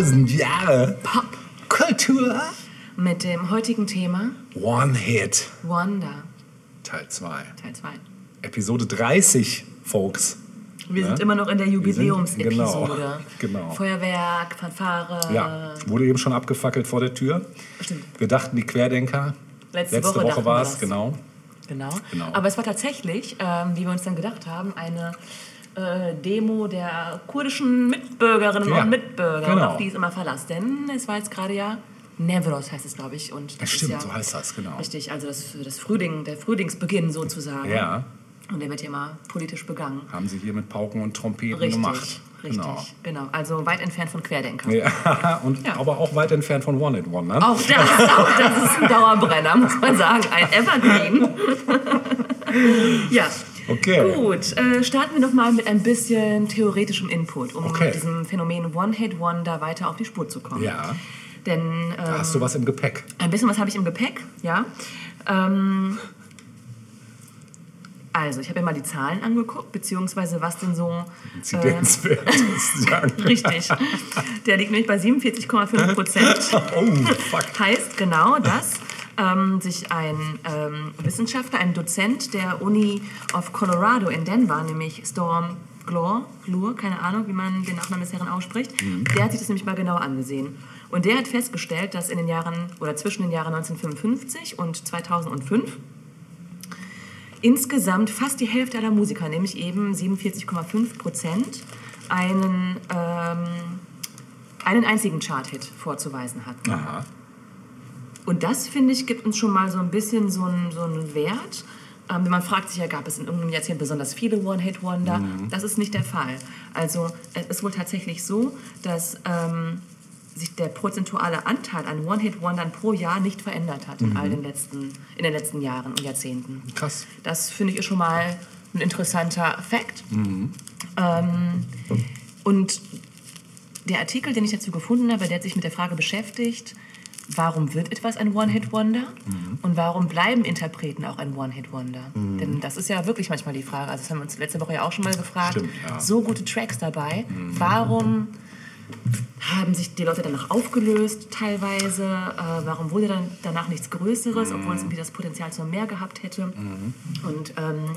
1000 Jahre Popkultur mit dem heutigen Thema One Hit Wonder Teil 2. Teil 2. Episode 30, Folks. Wir Ja? sind immer noch in der Jubiläumsepisode. genau, genau. Feuerwerk, Fanfare. Ja, wurde eben schon abgefackelt vor der Tür. Stimmt. Wir dachten, die Querdenker. Letzte Woche dachten wir war es, genau. Genau. Genau. Aber es war tatsächlich, ähm, wie wir uns dann gedacht haben, eine äh, Demo der kurdischen Mitbürgerinnen Ja, und Mitbürger, genau. auf die ist immer Verlass. Denn es war jetzt gerade ja Nevros heißt es, glaube ich. Und das Ja, stimmt, ja so heißt das, genau. Richtig, also das, das Frühling, der Frühlingsbeginn sozusagen. Ja, Und der wird ja immer politisch begangen. haben sie hier mit Pauken und Trompeten Richtig, gemacht. richtig, Genau. genau. Also weit entfernt von Querdenkern. Ja, und Ja. aber auch weit entfernt von One It One, ne? Auch das, auch das ist ein Dauerbrenner, muss man sagen. Ein Evergreen. ja. Okay. Gut, äh, starten wir noch mal mit ein bisschen theoretischem Input, um Okay. diesem Phänomen One-Hit-Wonder weiter auf die Spur zu kommen. Ja, Denn da ähm, hast du was im Gepäck. ein bisschen was habe ich im Gepäck, ja. Ähm, also, ich habe mir mal die Zahlen angeguckt, beziehungsweise was denn so... Äh, Inzidenzwert sagen. richtig. Der liegt nämlich bei 47,5 Prozent. Oh, fuck. heißt genau das, ähm, sich ein ähm, Wissenschaftler, ein Dozent der Uni of Colorado in Denver, nämlich Storm Glor, Glur, keine Ahnung, wie man den Nachnamen des Herren ausspricht, der hat sich das nämlich mal genau angesehen. Und der hat festgestellt, dass in den Jahren oder zwischen den Jahren 1955 und 2005 insgesamt fast die Hälfte aller Musiker, nämlich eben 47,5 Prozent, einen, ähm, einen einzigen Chart-Hit vorzuweisen hatten. Aha. Und das, finde ich, gibt uns schon mal so ein bisschen so einen, so einen Wert. Ähm, man fragt sich ja, gab es in irgendeinem Jahrzehnt besonders viele One-Hit-Wonder? Das ist nicht der Fall. Also es ist wohl tatsächlich so, dass ähm, sich der prozentuale Anteil an One-Hit-Wondern pro Jahr nicht verändert hat in all den letzten, in den letzten Jahren und Jahrzehnten. Krass. Das finde ich ist schon mal ein interessanter Fakt. Ähm, und der Artikel, den ich dazu gefunden habe, der hat sich mit der Frage beschäftigt, warum wird etwas ein One-Hit-Wonder und warum bleiben Interpreten auch ein One-Hit-Wonder? Denn das ist ja wirklich manchmal die Frage. Also das haben wir uns letzte Woche ja auch schon mal gefragt. Stimmt, ja. So gute Tracks dabei. Warum haben sich die Leute danach aufgelöst teilweise? Äh, warum wurde dann danach nichts Größeres, obwohl es irgendwie das Potenzial zu mehr gehabt hätte? Und ähm,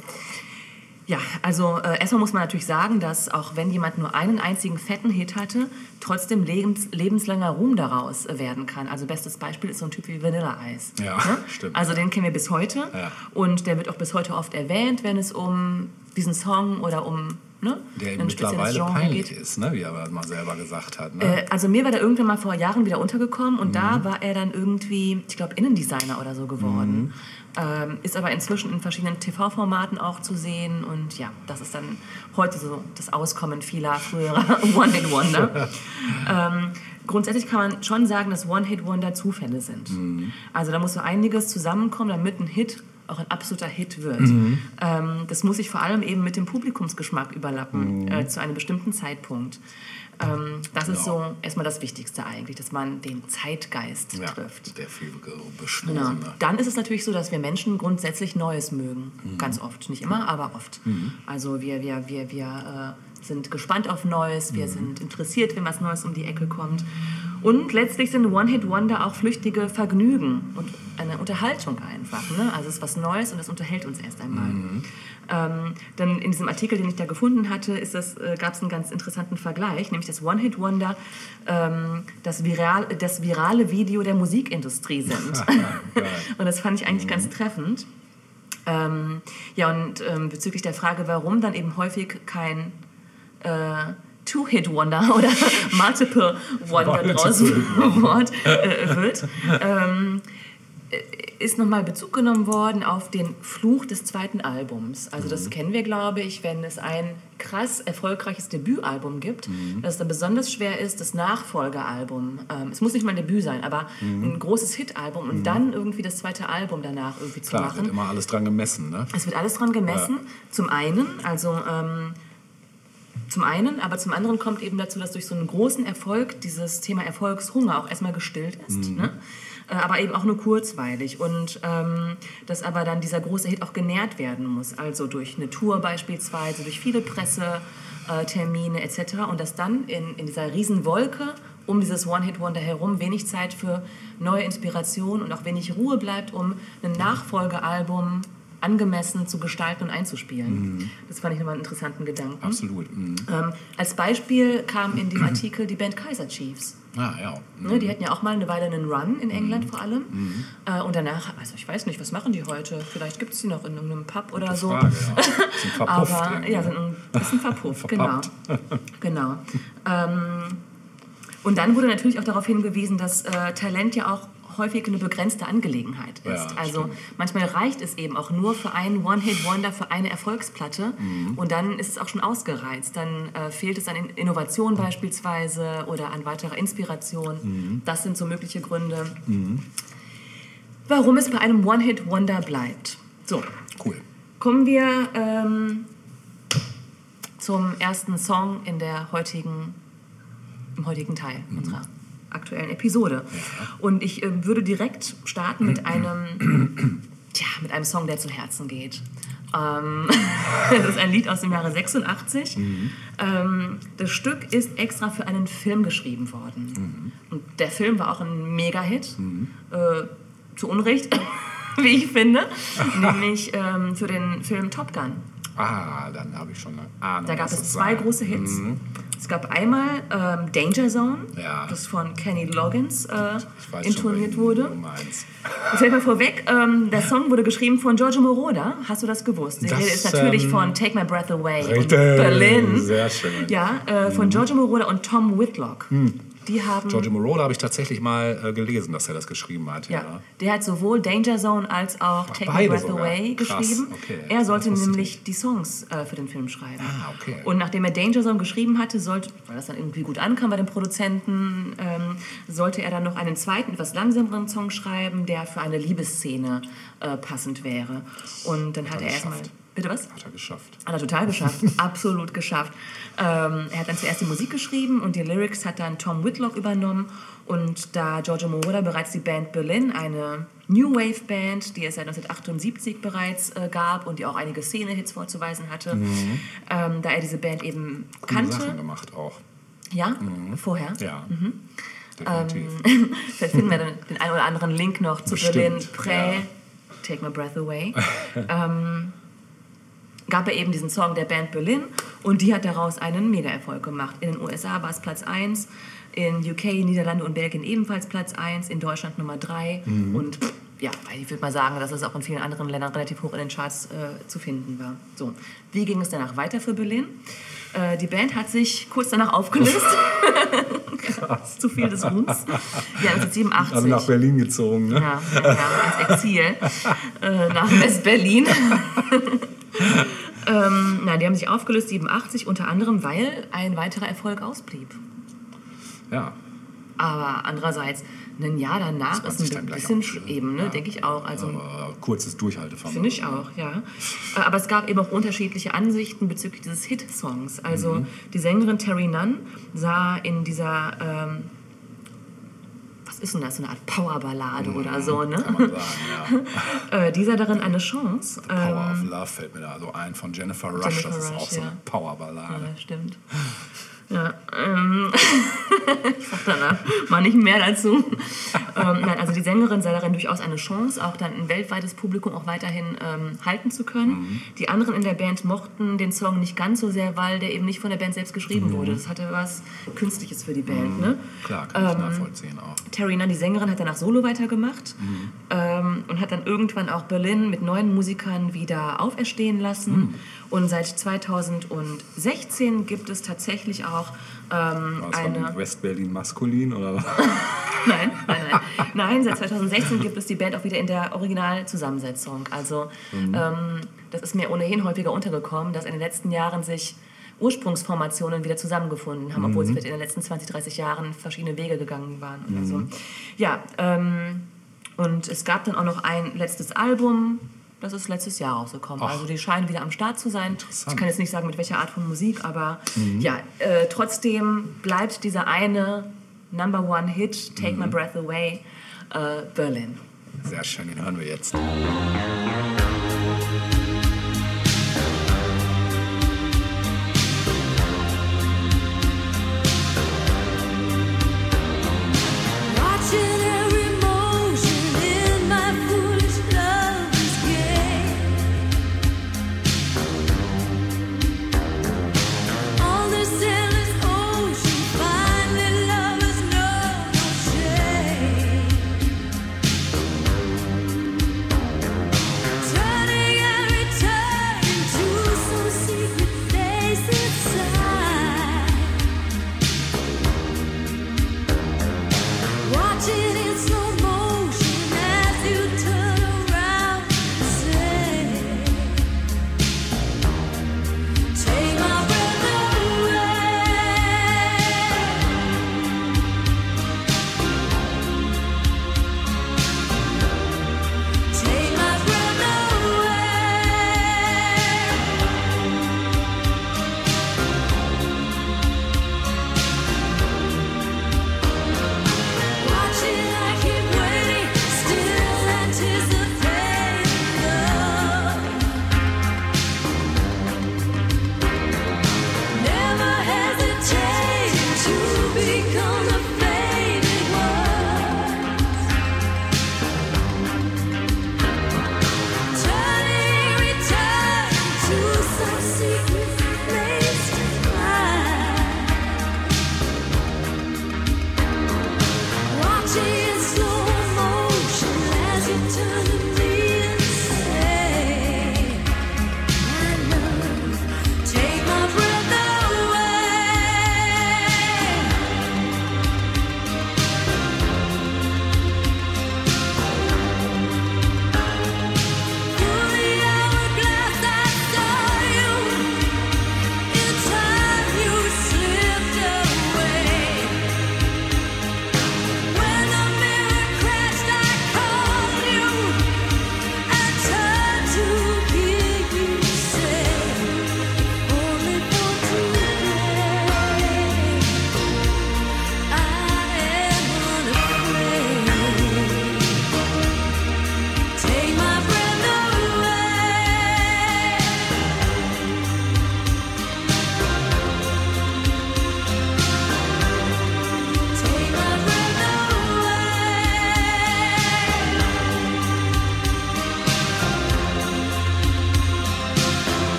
ja, also äh, erstmal muss man natürlich sagen, dass auch wenn jemand nur einen einzigen fetten Hit hatte, trotzdem lebens, lebenslanger Ruhm daraus äh, werden kann. Also bestes Beispiel ist so ein Typ wie Vanilla Ice. Ja, stimmt. Also den kennen wir bis heute Ja. und der wird auch bis heute oft erwähnt, wenn es um diesen Song oder um ne, Der ein mittlerweile peinlich geht. ist, ne? wie er mal selber gesagt hat. Ne? Äh, also mir war der irgendwann mal vor Jahren wieder untergekommen und Mhm. da war er dann irgendwie, ich glaube, Innendesigner oder so geworden. Mhm. Ähm, ist aber inzwischen in verschiedenen TV-Formaten auch zu sehen und ja, das ist dann heute so das Auskommen vieler früherer One-Hit-Wonder. ähm, grundsätzlich kann man schon sagen, dass One-Hit-Wonder Zufälle sind. Mhm. Also da muss so einiges zusammenkommen, damit ein Hit auch ein absoluter Hit wird. Mhm. Ähm, das muss sich vor allem eben mit dem Publikumsgeschmack überlappen, Mhm. äh, zu einem bestimmten Zeitpunkt. Ähm, das ist Genau. so erstmal das Wichtigste eigentlich, dass man den Zeitgeist ja, trifft. der viel Genau. Dann ist es natürlich so, dass wir Menschen grundsätzlich Neues mögen. Mhm. Ganz oft. Nicht immer, aber oft. Also wir, wir, wir, wir äh, sind gespannt auf Neues, Mhm. wir sind interessiert, wenn was Neues um die Ecke kommt. Und letztlich sind One-Hit-Wonder auch flüchtige Vergnügen und eine Unterhaltung einfach. Ne? Also es ist was Neues und das unterhält uns erst einmal. Mhm. Ähm, dann in diesem Artikel, den ich da gefunden hatte, äh, gab es einen ganz interessanten Vergleich, nämlich das One-Hit-Wonder, ähm, das, viral, das virale Video der Musikindustrie sind. Geil. und das fand ich eigentlich ganz treffend. Ähm, ja, und ähm, bezüglich der Frage, warum dann eben häufig kein äh, Two-Hit-Wonder oder Multiple Wonder draus Multiple Wort, äh, wird, ähm, ist nochmal Bezug genommen worden auf den Fluch des zweiten Albums. Also das kennen wir, glaube ich, wenn es ein krass erfolgreiches Debütalbum gibt, dass es dann besonders schwer ist, das Nachfolgealbum, ähm, es muss nicht mal ein Debüt sein, aber ein großes Hitalbum und dann irgendwie das zweite Album danach irgendwie zu Klar, machen. wird immer alles dran gemessen. Ne? Es wird alles dran gemessen. Zum einen, also ähm, zum einen, aber zum anderen kommt eben dazu, dass durch so einen großen Erfolg dieses Thema Erfolgshunger auch erstmal gestillt ist. Ne? Äh, aber eben auch nur kurzweilig. Und ähm, dass aber dann dieser große Hit auch genährt werden muss. Also durch eine Tour beispielsweise, durch viele Pressetermine etc. Und dass dann in, in dieser Riesenwolke um dieses One-Hit-Wonder herum wenig Zeit für neue Inspiration und auch wenig Ruhe bleibt, um ein Nachfolgealbum angemessen zu gestalten und einzuspielen. Das fand ich nochmal einen interessanten Gedanken. Absolut. Mhm. Ähm, als Beispiel kam in dem Artikel die Band Kaiser Chiefs. Ah, ja. Ne, die hatten ja auch mal eine Weile einen Run in England vor allem. Äh, und danach, also ich weiß nicht, was machen die heute? Vielleicht gibt es die noch in irgendeinem Pub oder so. Frage, ja. Sind verpufft Aber ja, sind ein bisschen verpufft, genau. Genau. Ähm, und dann wurde natürlich auch darauf hingewiesen, dass äh, Talent ja auch häufig eine begrenzte Angelegenheit ist. Ja, also stimmt. manchmal reicht es eben auch nur für einen One-Hit-Wonder, für eine Erfolgsplatte Mhm. und dann ist es auch schon ausgereizt. Dann äh, fehlt es an In- Innovation beispielsweise oder an weiterer Inspiration. Mhm. Das sind so mögliche Gründe, warum es bei einem One-Hit-Wonder bleibt. So, Cool. Kommen wir ähm, zum ersten Song in der heutigen, im heutigen Teil unserer aktuellen Episode. Und ich äh, würde direkt starten mit einem, tja, mit einem Song, der zu Herzen geht. Ähm, das ist ein Lied aus dem Jahre 86. Ähm, das Stück ist extra für einen Film geschrieben worden. Und der Film war auch ein Mega-Hit. Äh, zu Unrecht, wie ich finde. Nämlich ähm, für den Film Top Gun. Ah, dann habe ich schon eine Ahnung. Da gab es zwei sein. große Hits. Es gab einmal ähm, Danger Zone, Ja. das von Kenny Loggins äh, intoniert schon, wurde. Ich sag mal vorweg, ähm, der Song wurde geschrieben von Giorgio Moroder. Hast du das gewusst? Das, Rede ist natürlich ähm, von Take My Breath Away Richtig. Berlin. Sehr schön. Ja, äh, von Giorgio Moroder und Tom Whitlock. Die haben Giorgio Moroder habe ich tatsächlich mal äh, gelesen, dass er das geschrieben hat. Ja. Ja, der hat sowohl Danger Zone als auch Take My Breath sogar. Away Krass, geschrieben. okay. Er sollte ich nämlich die Songs äh, für den Film schreiben. Ah, okay. Und nachdem er Danger Zone geschrieben hatte, sollte, weil das dann irgendwie gut ankam bei den Produzenten, ähm, sollte er dann noch einen zweiten, etwas langsameren Song schreiben, der für eine Liebesszene äh, passend wäre. Und dann hat er erstmal. Bitte was? Hat er geschafft. Hat er total geschafft, absolut geschafft. Ähm, er hat dann zuerst die Musik geschrieben und die Lyrics hat dann Tom Whitlock übernommen. Und da Giorgio Moroder bereits die Band Berlin, eine New Wave Band, die es seit 1978 bereits äh, gab und die auch einige Szene-Hits vorzuweisen hatte, ähm, da er diese Band eben Coole Sachen kannte, gemacht auch. ja, vorher, Ja. Mhm. Definitiv. Vielleicht finden wir dann den einen oder anderen Link noch zu Bestimmt, Berlin Prä, ja. Take My Breath Away. ähm, gab er eben diesen Song der Band Berlin und die hat daraus einen Mega-Erfolg gemacht. In den USA war es Platz 1, in UK, Niederlande und Belgien ebenfalls Platz 1, in Deutschland Nummer 3 Mhm. und ja, ich würde mal sagen, dass es auch in vielen anderen Ländern relativ hoch in den Charts äh, zu finden war. So, wie ging es danach weiter für Berlin? Äh, die Band hat sich kurz danach aufgelöst. Krass. Zu viel des Ruhms. Ja, 1987. Also nach Berlin gezogen, ne? Ja, ja, ja, ins Exil äh, nach West-Berlin. ähm, na, die haben sich aufgelöst, 87, unter anderem, weil ein weiterer Erfolg ausblieb. Ja. Aber andererseits, ein Jahr danach ist ein bisschen eben, ne, Ja. denke ich auch. Also, Aber kurzes Durchhaltevermögen. Finde ich auch, ja. Äh, Aber es gab eben auch unterschiedliche Ansichten bezüglich dieses Hit-Songs. Also Mhm. die Sängerin Terry Nunn sah in dieser, ähm, ist denn das, so eine Art Powerballade oder so, ne? Mhm. Kann man sagen, ja. Äh, die sah darin eine Chance. Power Ähm, of Love fällt mir da so ein von Jennifer Rush. Jennifer das ist Rush, auch so ja. eine Powerballade. ja, stimmt. Ja, ähm, ich sag danach mal nicht mehr dazu. ähm, nein, also die Sängerin sah darin durchaus eine Chance, auch dann ein weltweites Publikum auch weiterhin ähm, halten zu können. Mhm. Die anderen in der Band mochten den Song nicht ganz so sehr, weil der eben nicht von der Band selbst geschrieben Mhm. wurde. Das hatte was Künstliches für die Band. Ne? Klar, kann ich Ähm, nachvollziehen auch. Terry Nunn, die Sängerin, hat danach Solo weitergemacht ähm, und hat dann irgendwann auch Berlin mit neuen Musikern wieder auferstehen lassen. Und seit 2016 gibt es tatsächlich auch ähm, War es eine... West-Berlin maskulin oder was? Nein, nein, nein. Nein, seit 2016 gibt es die Band auch wieder in der Originalzusammensetzung. Also ähm, das ist mir ohnehin häufiger untergekommen, dass in den letzten Jahren sich Ursprungsformationen wieder zusammengefunden haben, obwohl sie vielleicht in den letzten 20, 30 Jahren verschiedene Wege gegangen waren. Oder so. Ja, ähm, und es gab dann auch noch ein letztes Album, das ist letztes Jahr rausgekommen. Ach. Also die scheinen wieder am Start zu sein. Ich kann jetzt nicht sagen, mit welcher Art von Musik, aber ja, äh, trotzdem bleibt dieser eine Number One Hit, Take My Breath Away, äh, Berlin. Sehr schön, den hören wir jetzt.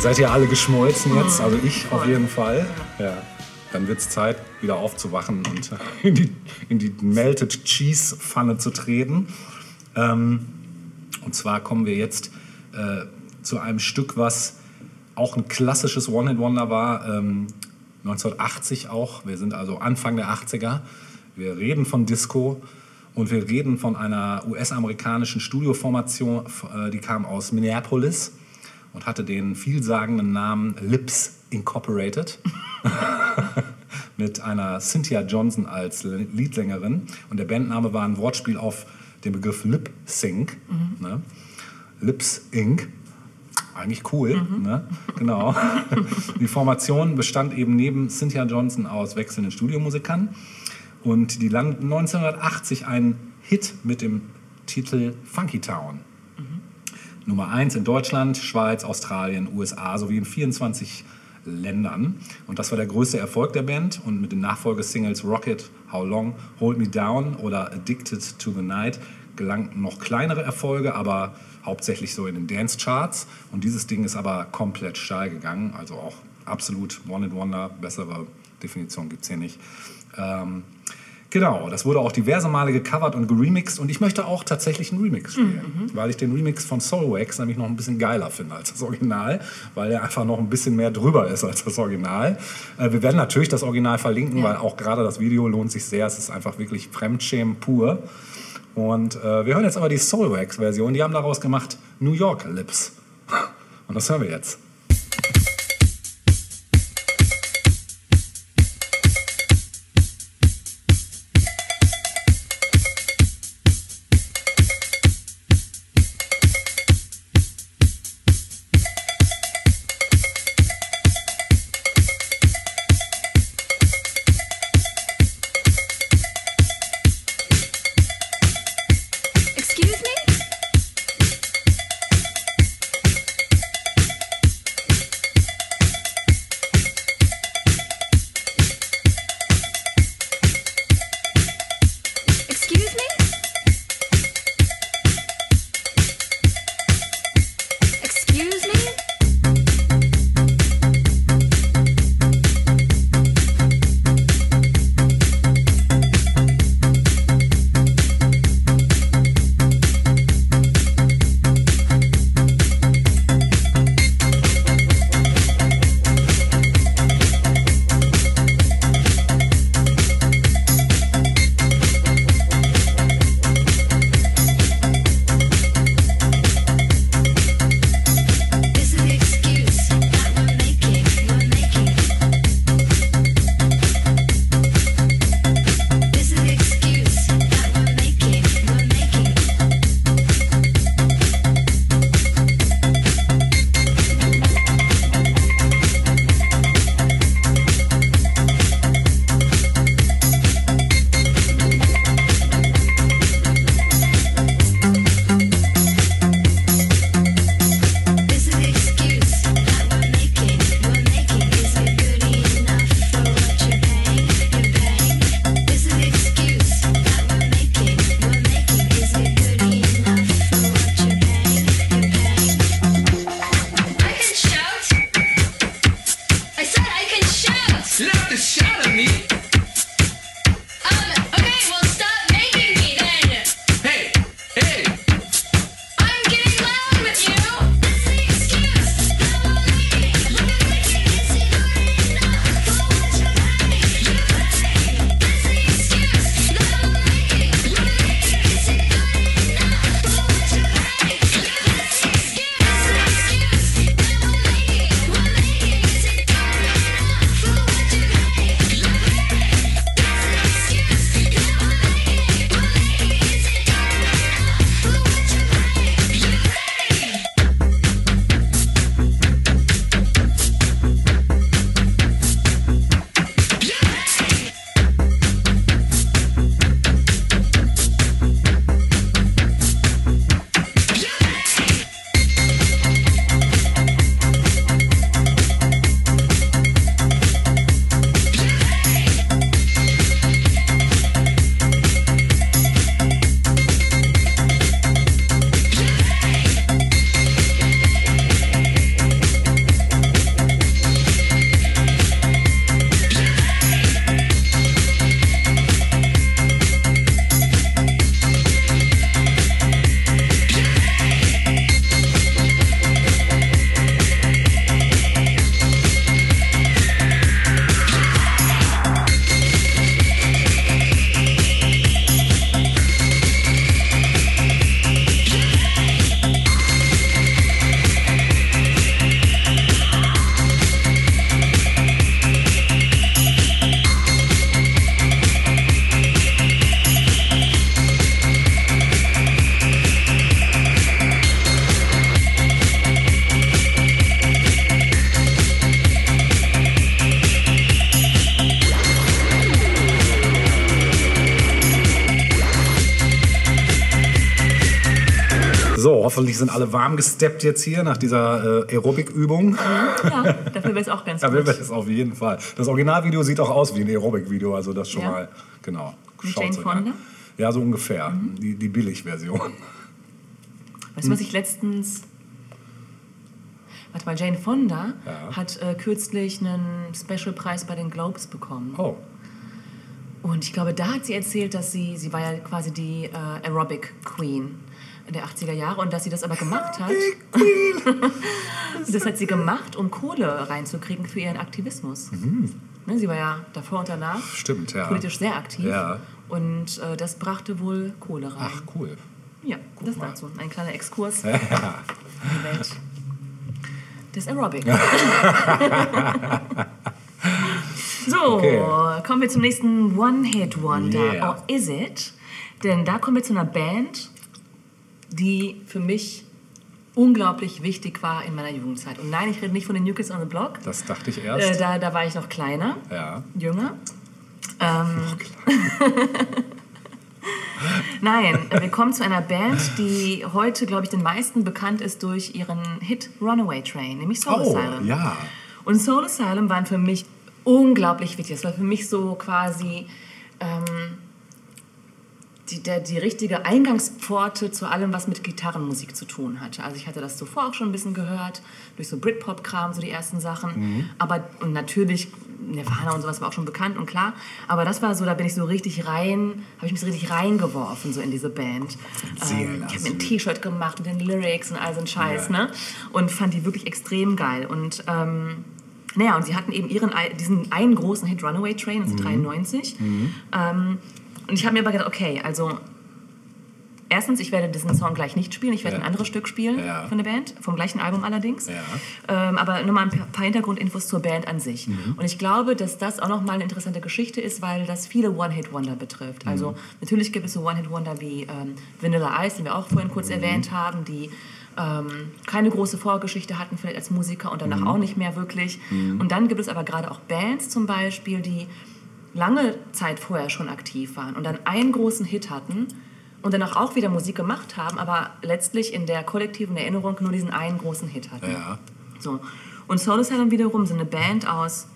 Seid ihr alle geschmolzen jetzt, also ich auf jeden Fall. Ja. Dann wird es Zeit, wieder aufzuwachen und in die, in die Melted Cheese Pfanne zu treten. Ähm, und zwar kommen wir jetzt äh, zu einem Stück, was auch ein klassisches One-Hit-Wonder war, ähm, 1980 auch. Wir sind also Anfang der 80er. Wir reden von Disco und wir reden von einer US-amerikanischen Studioformation, äh, die kam aus Minneapolis und hatte den vielsagenden Namen Lips Incorporated mit einer Cynthia Johnson als Leadsängerin. Und der Bandname war ein Wortspiel auf den Begriff Lip Sync. Ne? Lips Inc. Eigentlich cool, ne? genau. Die Formation bestand eben neben Cynthia Johnson aus wechselnden Studiomusikern. Und die landen 1980 einen Hit mit dem Titel Funky Town. Nummer 1 in Deutschland, Schweiz, Australien, USA sowie in 24 Ländern. Und das war der größte Erfolg der Band. Und mit den Nachfolgesingles Rocket, How Long, Hold Me Down oder Addicted to the Night gelangten noch kleinere Erfolge, aber hauptsächlich so in den Dance-Charts. Und dieses Ding ist aber komplett steil gegangen. Also auch absolut One-Hit-Wonder. Bessere Definition gibt es hier nicht. Ähm, Genau, das wurde auch diverse Male gecovert und geremixed und ich möchte auch tatsächlich einen Remix spielen, weil ich den Remix von Soulwax nämlich noch ein bisschen geiler finde als das Original, weil er einfach noch ein bisschen mehr drüber ist als das Original. Äh, wir werden natürlich das Original verlinken, Ja. weil auch gerade das Video lohnt sich sehr. Es ist einfach wirklich Fremdschämen pur. Und äh, wir hören jetzt aber die Soulwax-Version. Die haben daraus gemacht New York Lips. Und das hören wir jetzt. Hoffentlich sind alle warm gesteppt jetzt hier nach dieser äh, Aerobic-Übung. Ja, dafür wäre es auch ganz Ja, wir gut. das auf jeden Fall. Das Originalvideo sieht auch aus wie ein Aerobic-Video, also das schon Ja. mal, genau. Mit Schaut's Jane euch Fonda? Mhm. an. Ja, so ungefähr. Die, die Billig-Version. Weißt du, was ich letztens. Warte mal, Jane Fonda Ja. hat äh, kürzlich einen Special-Preis bei den Globes bekommen. Oh, Und ich glaube, da hat sie erzählt, dass sie, sie war ja quasi die äh, Aerobic Queen der 80er Jahre und dass sie das aber gemacht hat. das hat sie gemacht, um Kohle reinzukriegen für ihren Aktivismus. Ne, sie war ja davor und danach stimmt, ja. politisch sehr aktiv. Ja. Und äh, das brachte wohl Kohle rein. Ach, cool. ja, das mal. dazu. Ein kleiner Exkurs in Ja. die Welt des Aerobic. so, Okay. kommen wir zum nächsten One-Hit-Wonder. Yeah. Or is it? Denn da kommen wir zu einer Band, die für mich unglaublich wichtig war in meiner Jugendzeit. Und nein, ich rede nicht von den New Kids on the Block. Das dachte ich Äh, erst. da, da war ich noch kleiner, ja. jünger. Ähm, Nein, wir kommen zu einer Band, die heute, glaube ich, den meisten bekannt ist durch ihren Hit Runaway Train, nämlich Soul Oh, Asylum. ja. Und Soul Asylum waren für mich unglaublich wichtig. Das war für mich so quasi ähm, die, der, die richtige Eingangspforte zu allem, was mit Gitarrenmusik zu tun hatte. Also ich hatte das zuvor auch schon ein bisschen gehört, durch so Britpop-Kram, so die ersten Sachen. Aber und natürlich, Nirvana und sowas war auch schon bekannt und klar. Aber das war so, da bin ich so richtig rein, habe ich mich so richtig reingeworfen, so in diese Band. Ähm, ich habe mir ein. T-Shirt gemacht mit den Lyrics und all so ein Scheiß, Ja. ne? Und fand die wirklich extrem geil. Und ähm, naja, und sie hatten eben ihren, diesen einen großen Hit Runaway Train, Mhm. also 93. Ähm, und ich habe mir aber gedacht, okay, also erstens, ich werde diesen Song gleich nicht spielen, ich werde Ja. ein anderes Stück spielen Ja. von der Band, vom gleichen Album allerdings. Ja. Ähm, aber nur mal ein paar Hintergrundinfos zur Band an sich. Mhm. Und ich glaube, dass das auch nochmal eine interessante Geschichte ist, weil das viele One-Hit-Wonder betrifft. Mhm. Also natürlich gibt es so One-Hit-Wonder wie ähm, Vanilla Ice, den wir auch vorhin kurz Mhm. erwähnt haben, die ähm, keine große Vorgeschichte hatten, vielleicht als Musiker und danach auch nicht mehr wirklich. Und dann gibt es aber gerade auch Bands zum Beispiel, die lange Zeit vorher schon aktiv waren und dann einen großen Hit hatten und danach auch wieder Musik gemacht haben, aber letztlich in der kollektiven Erinnerung nur diesen einen großen Hit hatten. Ja. So. Und Soul Asylum wiederum sind eine Band aus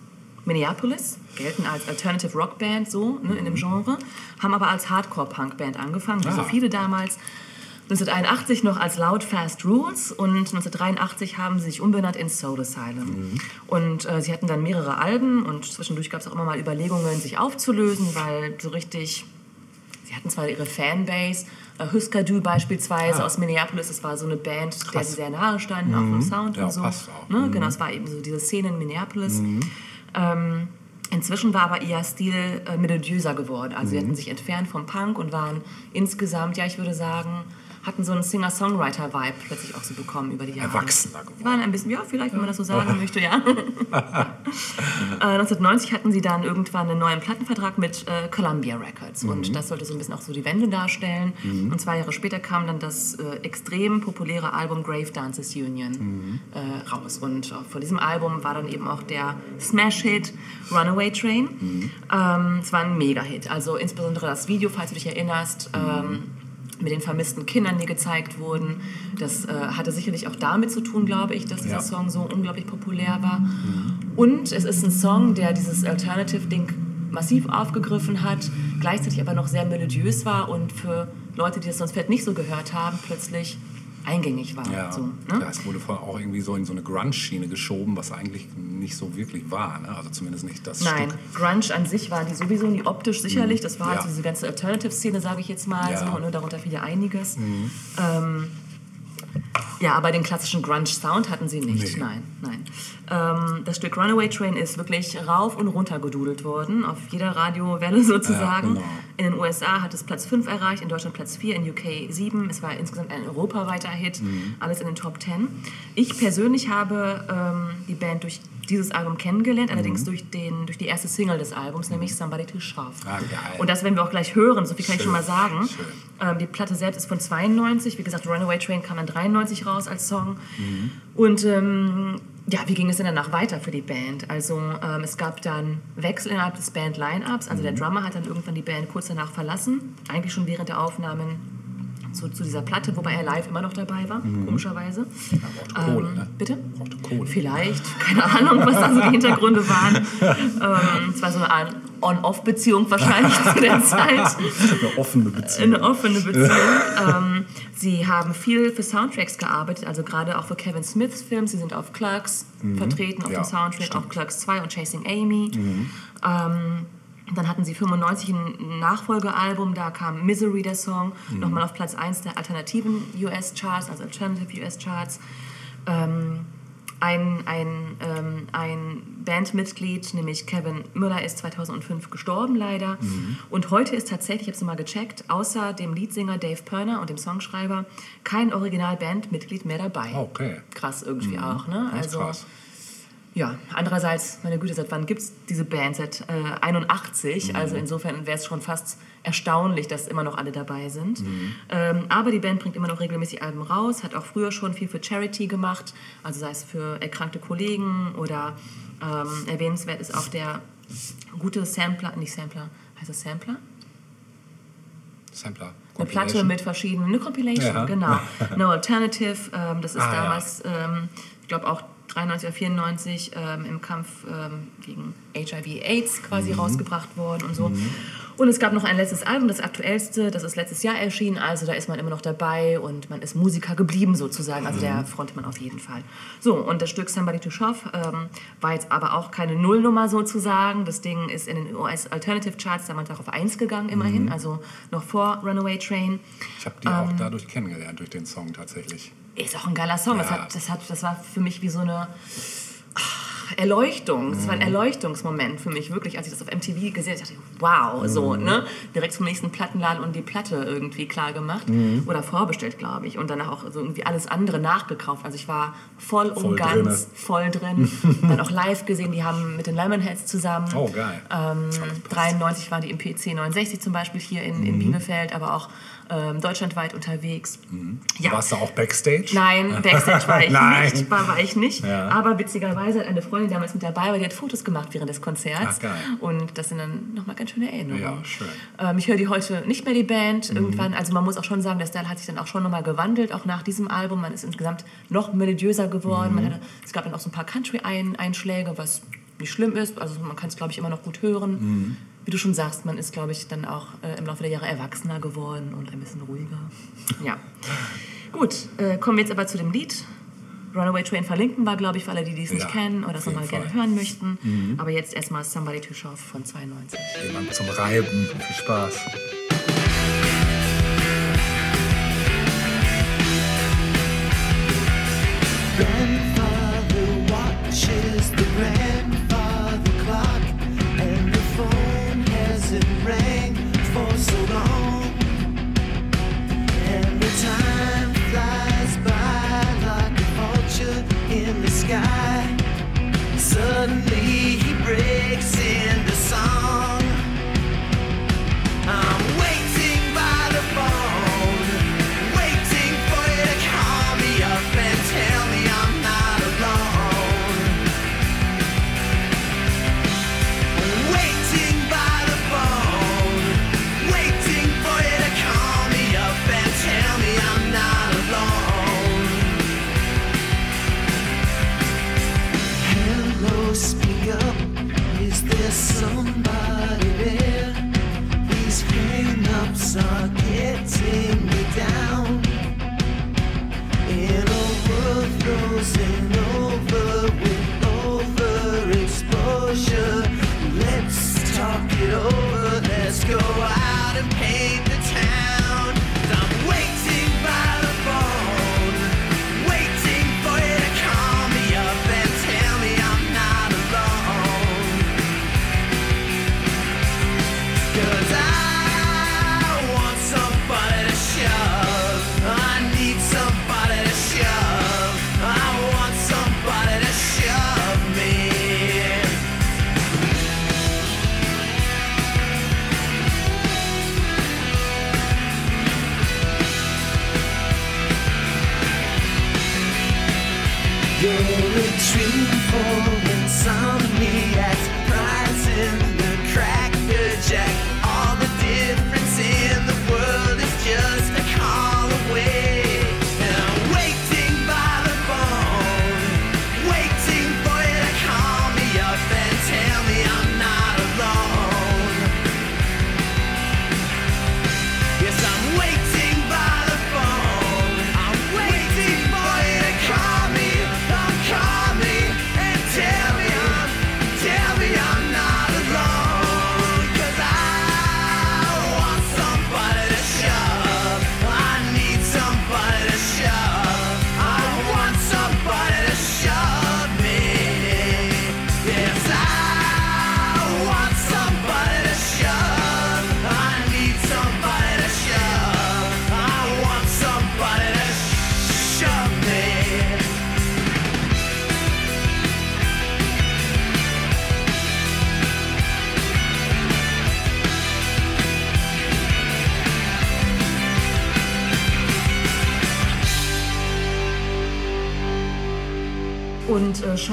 Minneapolis, gelten als Alternative Rock Band so ne, in dem Genre, haben aber als Hardcore-Punk-Band angefangen, wie so Ah. viele damals. 1981 noch als Loud Fast Rules und 1983 haben sie sich umbenannt in Soul Asylum. Und äh, sie hatten dann mehrere Alben und zwischendurch gab es auch immer mal Überlegungen, sich aufzulösen, weil so richtig Sie hatten zwar ihre Fanbase, äh, Husker Du beispielsweise Ah. aus Minneapolis, das war so eine Band, der Krass. sie sehr nahe standen, auch vom Sound Ja, und so. passt auch. Ne? Genau, es war eben so diese Szene in Minneapolis. Ähm, inzwischen war aber ihr Stil äh, melodiöser geworden. Also sie hatten sich entfernt vom Punk und waren insgesamt, ja, ich würde sagen, hatten so einen Singer-Songwriter-Vibe plötzlich auch so bekommen über die Jahre. Erwachsener geworden. Die waren ein bisschen, ja, vielleicht, wenn man das so sagen möchte, ja. Äh, 1990 hatten sie dann irgendwann einen neuen Plattenvertrag mit äh, Columbia Records und das sollte so ein bisschen auch so die Wende darstellen. Und zwei Jahre später kam dann das äh, extrem populäre Album Grave Dancers Union äh, raus und äh, von diesem Album war dann eben auch der Smash-Hit Runaway Train. Ähm, es war ein Mega-Hit, also insbesondere das Video, falls du dich erinnerst. Ähm, mit den vermissten Kindern, die gezeigt wurden. Das äh, hatte sicherlich auch damit zu tun, glaube ich, dass dieser Ja. Song so unglaublich populär war. Und es ist ein Song, der dieses Alternative-Ding massiv aufgegriffen hat, gleichzeitig aber noch sehr melodiös war und für Leute, die das sonst vielleicht nicht so gehört haben, plötzlich eingängig war. Ja, So, ne? ja, es wurde vorher auch irgendwie so in so eine Grunge-Schiene geschoben, was eigentlich nicht so wirklich war. Ne? Also zumindest nicht das Nein, Stück. Grunge an sich war die sowieso nie optisch sicherlich. Das war halt Ja. so diese ganze Alternative-Szene, sage ich jetzt mal. Ja. Mhm. So, ne, darunter fiel ja einiges. Ähm, ja, aber den klassischen Grunge-Sound hatten sie nicht. Nee. Nein, nein. Ähm, das Stück Runaway Train ist wirklich rauf und runter gedudelt worden, auf jeder Radiowelle sozusagen. Ja, genau. In den USA hat es Platz 5 erreicht, in Deutschland Platz 4, in UK 7. Es war insgesamt ein europaweiter Hit, Mhm. alles in den Top 10. Ich persönlich habe ähm, die Band durch dieses Album kennengelernt, allerdings Mhm. durch, den, durch die erste Single des Albums, nämlich Somebody to Shove. Ah. Und das werden wir auch gleich hören, so viel kann ich Schön, schon mal sagen. Ähm, die Platte selbst ist von 92, wie gesagt, Runaway Train kam dann 93 raus als Song. Mhm. Und ähm, ja, wie ging es denn danach weiter für die Band? Also ähm, es gab dann Wechsel innerhalb des Band-Line-Ups, also der Mhm. Drummer hat dann irgendwann die Band kurz danach verlassen, eigentlich schon während der Aufnahmen zu, zu dieser Platte, wobei er live immer noch dabei war, komischerweise. Ja, brauchte Kohle, Ähm, ne? Bitte? Brauchte Kohle. Vielleicht, keine Ahnung, was da so die Hintergründe waren. Ähm, es war so eine Art On-Off-Beziehung wahrscheinlich zu der Zeit. Eine offene Beziehung. Eine offene Beziehung. ähm, sie haben viel für Soundtracks gearbeitet, also gerade auch für Kevin Smiths Films. Sie sind auf Clerks vertreten, auf Ja, dem Soundtrack, stimmt. auch Clerks 2 und Chasing Amy. Ähm, dann hatten sie 95 ein Nachfolgealbum, da kam Misery, der Song, nochmal auf Platz 1 der alternativen US-Charts, also Alternative US-Charts. Ähm, ein, ein, ähm, ein Bandmitglied, nämlich Kevin Müller, ist 2005 gestorben leider. Und heute ist tatsächlich, ich habe es mal gecheckt, außer dem Leadsänger Dave Perner und dem Songschreiber kein Original-Bandmitglied mehr dabei. Okay. Krass irgendwie auch, ne? Also, krass. Ja, andererseits, meine Güte, seit wann gibt es diese Band? Seit äh, 81. Also insofern wäre es schon fast erstaunlich, dass immer noch alle dabei sind. Ähm, aber die Band bringt immer noch regelmäßig Alben raus, hat auch früher schon viel für Charity gemacht, also sei es für erkrankte Kollegen oder ähm, erwähnenswert ist auch der gute Sampler, nicht Sampler, heißt das Sampler? Sampler. Eine Platte mit verschiedenen, eine Compilation, Ja. genau. No Alternative, ähm, das ist Ah, ja. damals, ähm, ich glaube auch 93 oder 94 ähm, im Kampf ähm, gegen HIV-AIDS quasi Mhm. rausgebracht worden und so. Und es gab noch ein letztes Album, das aktuellste, das ist letztes Jahr erschienen, also da ist man immer noch dabei und man ist Musiker geblieben sozusagen, also Mhm. der Frontmann auf jeden Fall. So, und das Stück Somebody to Shove ähm, war jetzt aber auch keine Nullnummer sozusagen. Das Ding ist in den US Alternative Charts damals auch auf 1 gegangen Mhm. immerhin, also noch vor Runaway Train. Ich habe die auch dadurch kennengelernt, durch den Song tatsächlich. Ist auch ein geiler Song. Das, Ja. hat, das, hat, das war für mich wie so eine Erleuchtung. Das war ein Erleuchtungsmoment für mich, wirklich, als ich das auf MTV gesehen habe. dachte ich, wow, so, ne? Direkt zum nächsten Plattenladen und die Platte irgendwie klar gemacht. Oder vorbestellt, glaube ich. Und danach auch so irgendwie alles andere nachgekauft. Also ich war voll, Voll und ganz drinne. voll drin. Dann auch live gesehen, die haben mit den Lemonheads zusammen. Oh, geil. Ähm, Alles passt. 93 waren die im PC 69 zum Beispiel hier in, Mhm. in Bielefeld, aber auch ähm, deutschlandweit unterwegs. Ja. Warst du auch Backstage? Nein, Backstage war ich Nein. nicht. War, war ich nicht. Ja. Aber witzigerweise hat eine Freundin damals mit dabei, weil die hat Fotos gemacht während des Konzerts. Ach. Und das sind dann nochmal ganz schöne Erinnerungen. Ja, schön. Ähm, ich höre die heute nicht mehr, die Band. Mhm. Irgendwann, also man muss auch schon sagen, der Style hat sich dann auch schon nochmal gewandelt, auch nach diesem Album. Man ist insgesamt noch melodiöser geworden. Mhm. Hatte, es gab dann auch so ein paar Country-Einschläge, was nicht schlimm ist. Also man kann es, glaube ich, immer noch gut hören. Mhm. Wie du schon sagst, man ist, glaube ich, dann auch äh, im Laufe der Jahre erwachsener geworden und ein bisschen ruhiger. Ja. Gut, äh, kommen wir jetzt aber zu dem Lied. Runaway Train verlinken wir, glaube ich, für alle, die dies nicht Ja, kennen oder jeden nochmal gerne. Mhm. hören möchten. Aber jetzt erstmal Somebody to Shove von 92. Jemand zum Reiben. Viel Spaß. In the sky. Suddenly he breaks into over. Let's go out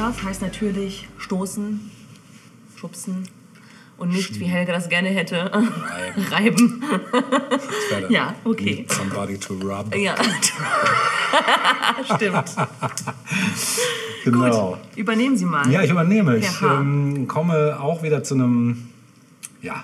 scharf heißt natürlich stoßen, schubsen und nicht, wie Helga das gerne hätte, reiben. Werde Ja, okay. Need somebody to rub. Ja. Stimmt. Genau. Gut, übernehmen Sie mal. Ja, ich übernehme. Ich ähm, komme auch wieder zu einem, ja,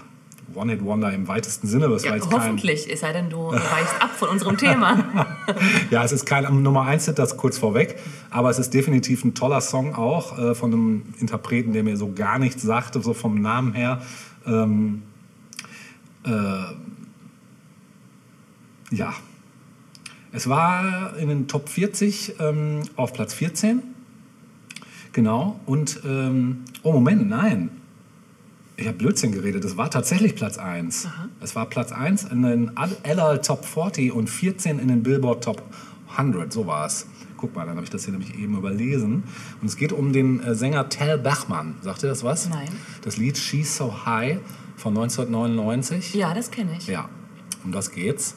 One-Hit-Wonder im weitesten Sinne. Das Ja, war jetzt kein, hoffentlich, es sei denn, du weichst ab von unserem Thema. ja, es ist kein Nummer 1 Hit, das kurz vorweg, aber es ist definitiv ein toller Song auch äh, von einem Interpreten, der mir so gar nichts sagte, so vom Namen her. Ähm, äh, ja, es war in den Top 40 ähm, auf Platz 14. Genau. Und, ähm, oh Moment, nein. Ich habe Blödsinn geredet. Es war tatsächlich Platz 1. Es war Platz 1 in den LL Top 40 und 14 in den Billboard Top 100. So war es. Guck mal, dann habe ich das hier nämlich eben überlesen. Und es geht um den äh, Sänger Tel Bachmann. Sagt ihr das was? Nein. Das Lied She's So High von 1999. Ja, das kenne ich. Ja, um das geht's.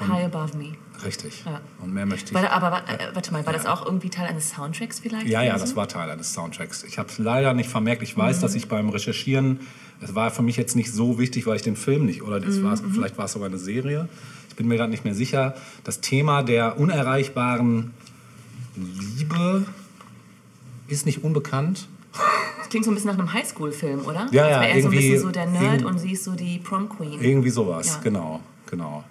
High Above Me. Richtig. Ja. Und mehr möchte ich. War, aber wa- äh, warte mal, war das auch irgendwie Teil eines Soundtracks vielleicht? Ja, ja, das war Teil eines Soundtracks. Ich habe es leider nicht vermerkt. Ich weiß, dass ich beim Recherchieren, es war für mich jetzt nicht so wichtig, weil ich den Film nicht, oder das war, vielleicht war es sogar eine Serie. Ich bin mir gerade nicht mehr sicher. Das Thema der unerreichbaren Liebe ist nicht unbekannt. Das klingt so ein bisschen nach einem Highschool-Film, oder? Ja, ja, wäre er so ein irgendwie- bisschen so der Nerd und sie ist so die Prom Queen. Irgendwie sowas, Ja. genau, genau.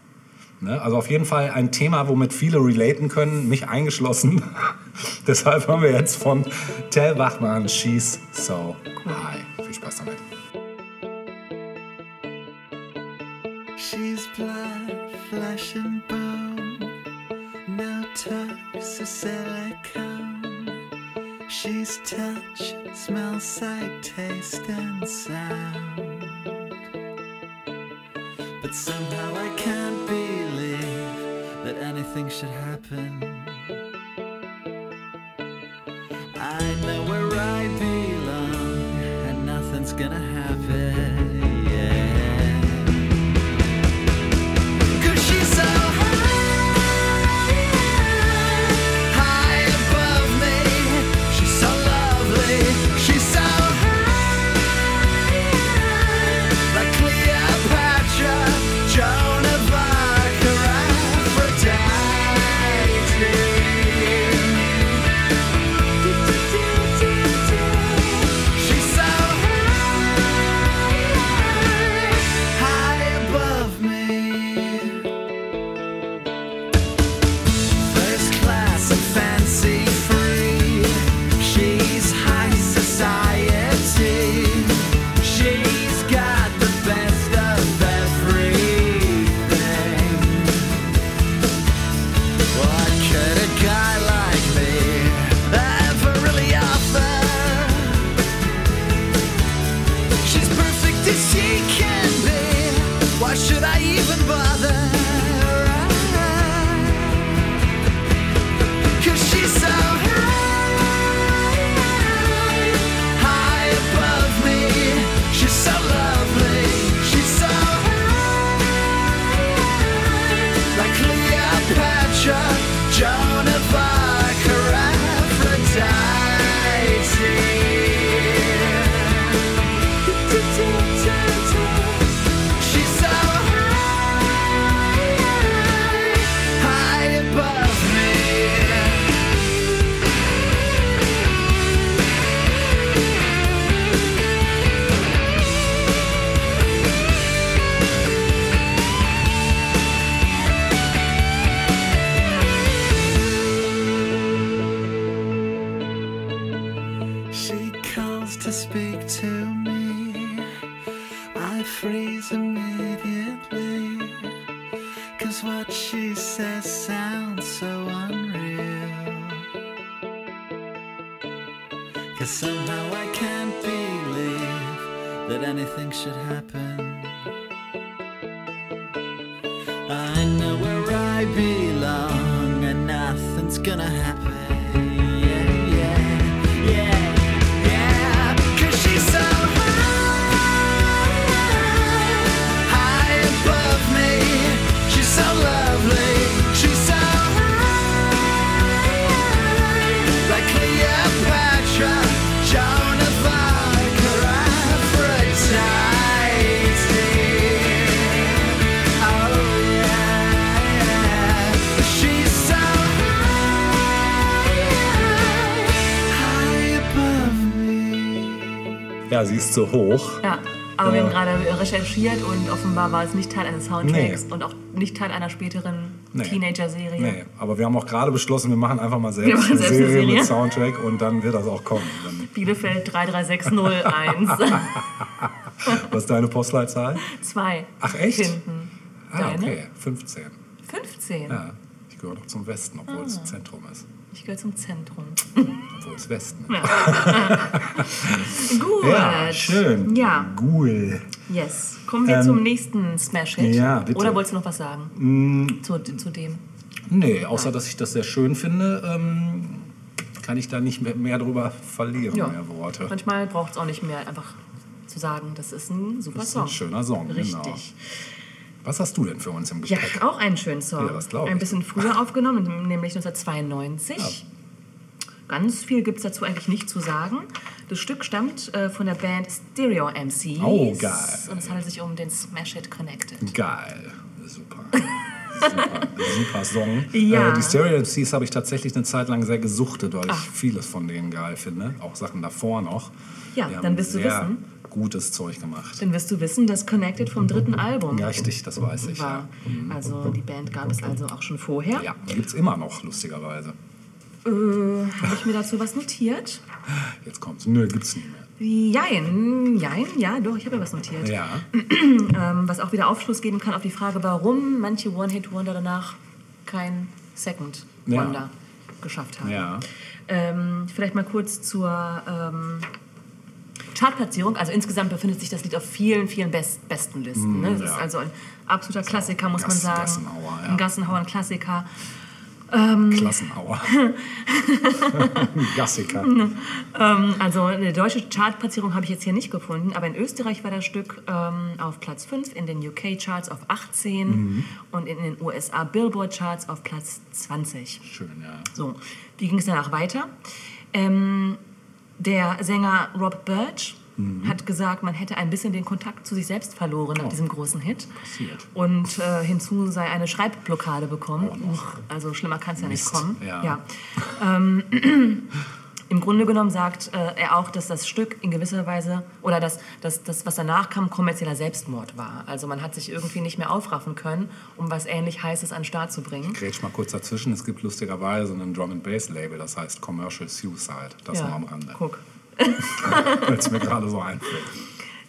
Ne? Also auf jeden Fall ein Thema, womit viele relaten können, mich eingeschlossen. Deshalb haben wir jetzt von Tel Bachmann She's So High. Viel Spaß damit. She's blood, flesh and bone. No or silicone. She's touch, smell, sight, taste, and sound. But somehow I can't believe that anything should happen. I know where I belong, and nothing's gonna happen. Ja, sie ist zu hoch. Ja, aber wir haben Äh. gerade recherchiert und offenbar war es nicht Teil eines Soundtracks Nee. und auch nicht Teil einer späteren Nee. Teenager-Serie. Nee, aber wir haben auch gerade beschlossen, wir machen einfach mal selbst, eine selbst eine Serie, Serie. mit Soundtrack und dann wird das auch kommen. Dann, Bielefeld 33601. was ist deine Postleitzahl? Zwei. Ach, echt? Hinten. Ah, Deine? okay, 15. 15. Ja, ich gehöre doch zum Westen, obwohl Ah. es Zentrum ist. Ich gehöre zum Zentrum. Obwohl es Westen ist. Gut. Ja, schön. Ja, Cool. yes. Kommen wir Ähm, zum nächsten Smash-Hit. ja, bitte. Mm. Oder wolltest du noch was sagen? Zu, zu dem. Nee, außer dass ich das sehr schön finde, ähm, kann ich da nicht mehr, mehr drüber verlieren, Ja. mehr Worte. Manchmal braucht es auch nicht mehr, einfach zu sagen, das ist ein super Das ist Song. ein schöner Song, Richtig. genau. Was hast du denn für uns im Ja, Gepäck? auch einen schönen Song. Ja, das Ein ich. bisschen früher aufgenommen, nämlich 1992. Ganz viel gibt es dazu eigentlich nicht zu sagen. Das Stück stammt äh, von der Band Stereo MCs. Oh, geil. Und es handelt sich um den Smash Hit Connected. Geil. Super. super, super Song. Ja. Äh, die Stereo MCs habe ich tatsächlich eine Zeit lang sehr gesuchtet, weil ich vieles von denen geil finde. Auch Sachen davor noch. Ja, Die dann wirst du wissen. Gutes Zeug gemacht. Dann wirst du wissen, dass Connected vom dritten Album Ja, richtig, das weiß ich. war. Ja, Also die Band gab es also auch schon vorher. ja gibt es immer noch, lustigerweise. Äh, Habe ich mir dazu was notiert? Jetzt kommt's. Nö, gibt's nicht mehr. Jein, jein, ja, doch, ich habe ja was notiert. Ja, Ähm, was auch wieder Aufschluss geben kann auf die Frage, warum manche One-Hit-Wonder danach kein Second Ja. Wonder geschafft haben. ja. Ähm, vielleicht mal kurz zur ähm, Chartplatzierung. Also insgesamt befindet sich das Lied auf vielen, vielen Best besten Listen. Ne? Das Mm, ja. ist also ein absoluter Klassiker, muss man Gass- sagen. Gassenhauer, ja. Ein Gassenhauer, ein Klassiker. Klassenhauer. Gassiker. Also eine deutsche Chartplatzierung habe ich jetzt hier nicht gefunden, aber in Österreich war das Stück ähm, auf Platz 5, in den UK-Charts auf 18 und in den USA Billboard-Charts auf Platz 20. Schön, ja. So, wie ging es danach weiter? Ähm, der Sänger Rob Birch hat gesagt, man hätte ein bisschen den Kontakt zu sich selbst verloren nach diesem großen Hit. Passiert. Und äh, hinzu sei eine Schreibblockade bekommen. Uch, also schlimmer kann es ja nicht kommen. ja. Ähm, Im Grunde genommen sagt äh, er auch, dass das Stück in gewisser Weise oder dass das, das, was danach kam, kommerzieller Selbstmord war. Also man hat sich irgendwie nicht mehr aufraffen können, um was ähnlich Heißes an den Start zu bringen. Grätsch mal kurz dazwischen. Es gibt lustigerweise ein Drum and Bass Label, das heißt Commercial Suicide. Das nur am Rande. guck. Weil es mir gerade so einfällt.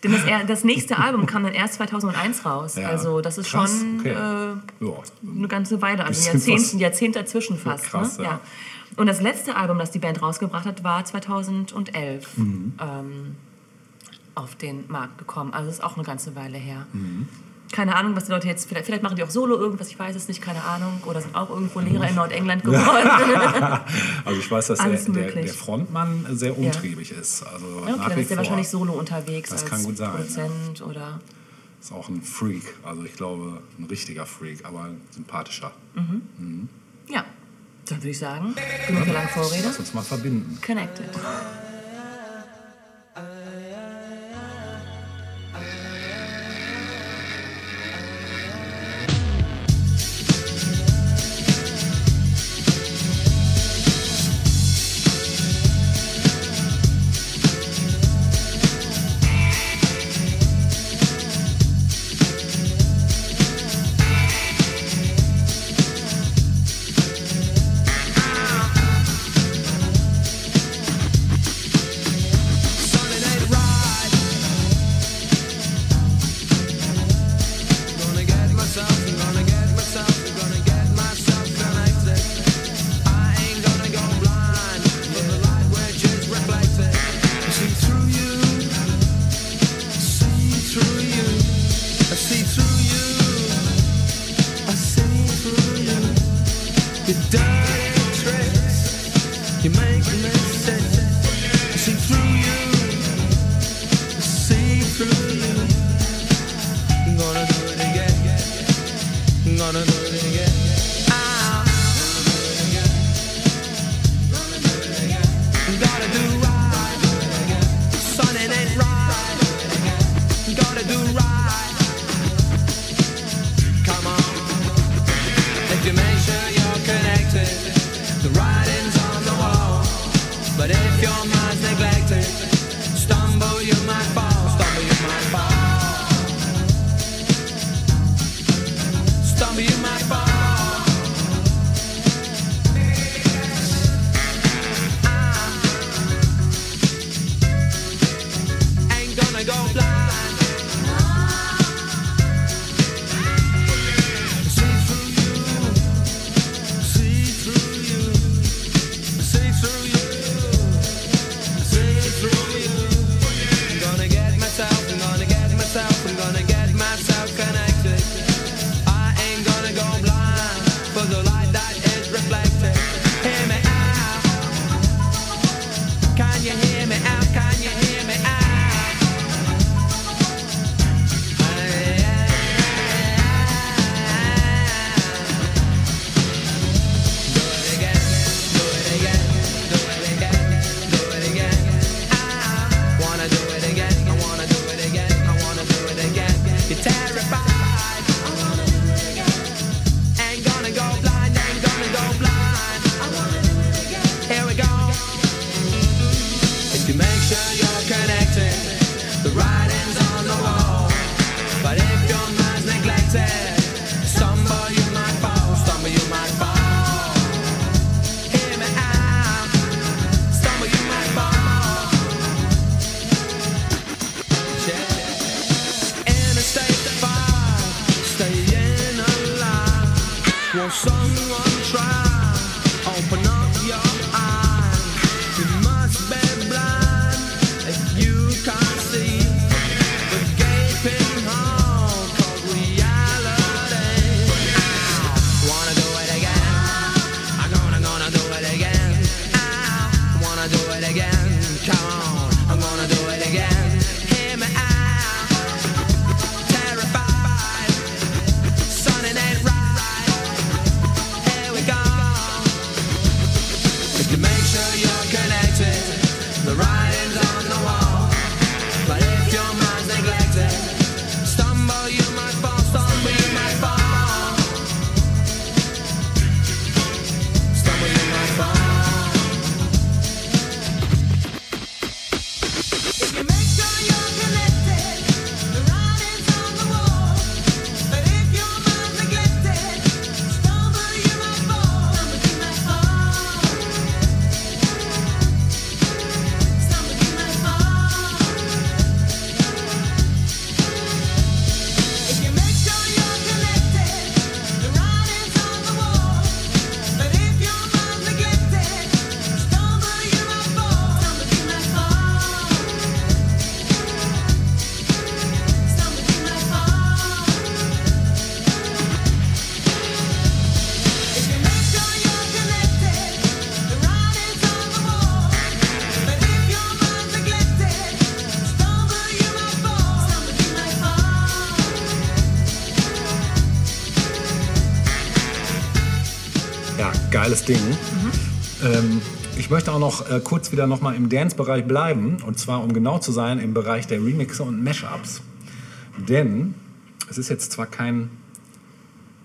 Denn das, das nächste Album kam dann erst 2001 raus. Ja. Also das ist Krass, schon okay. äh, Ja. eine ganze Weile, also ein Bisschen Jahrzehnt, was- ein Jahrzehnt dazwischen fast. krass, ne? ja. Und das letzte Album, das die Band rausgebracht hat, war 2011 Mhm. ähm, auf den Markt gekommen. Also das ist auch eine ganze Weile her. Mhm. Keine Ahnung, was die Leute jetzt, vielleicht, vielleicht machen die auch Solo irgendwas, ich weiß es nicht, keine Ahnung. Oder sind auch irgendwo Lehrer in Nordengland geworden. Also ich weiß, dass der, der, der Frontmann sehr umtriebig ist. Also Ja, okay, nach dann ist der wahrscheinlich solo unterwegs Das als kann gut sein, Produzent oder... Ist auch ein Freak. Also ich glaube, ein richtiger Freak, aber ein sympathischer. Ja, dann würde ich sagen, genug der langen Vorrede. Lass uns mal verbinden. Connected. Ich möchte auch noch äh, kurz wieder noch mal im Dance-Bereich bleiben. Und zwar, um genau zu sein, im Bereich der Remixe und Mashups. Denn es ist jetzt zwar kein...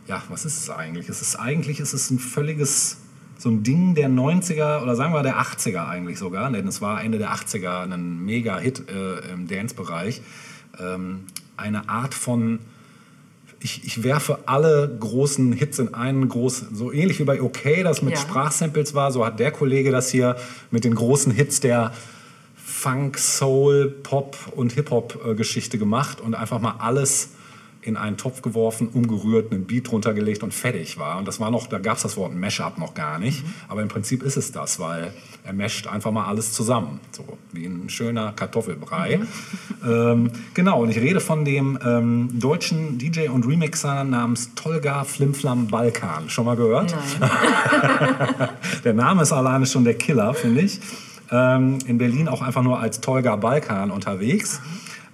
Ja, was ist es eigentlich? Es ist eigentlich ist ein völliges... So ein Ding der 90er oder sagen wir der 80er eigentlich sogar. Denn es war Ende der 80er ein Mega-Hit äh, im Dance-Bereich. Ähm, eine Art von ich, ich werfe alle großen Hits in einen großen, so ähnlich wie bei OK, das mit Ja. Sprachsamples war, so hat der Kollege das hier mit den großen Hits der Funk, Soul, Pop und Hip-Hop-Geschichte gemacht und einfach mal alles in einen Topf geworfen, umgerührt, einen Beat runtergelegt und fertig war. Und das war noch, da gab es das Wort Mashup noch gar nicht. Aber im Prinzip ist es das, weil er mescht einfach mal alles zusammen. So wie ein schöner Kartoffelbrei. Ähm, genau, und ich rede von dem ähm, deutschen DJ und Remixer namens Tolga Flimflam Balkan. Schon mal gehört? Nein. Der Name ist alleine schon der Killer, finde ich. Ähm, in Berlin auch einfach nur als Tolga Balkan unterwegs.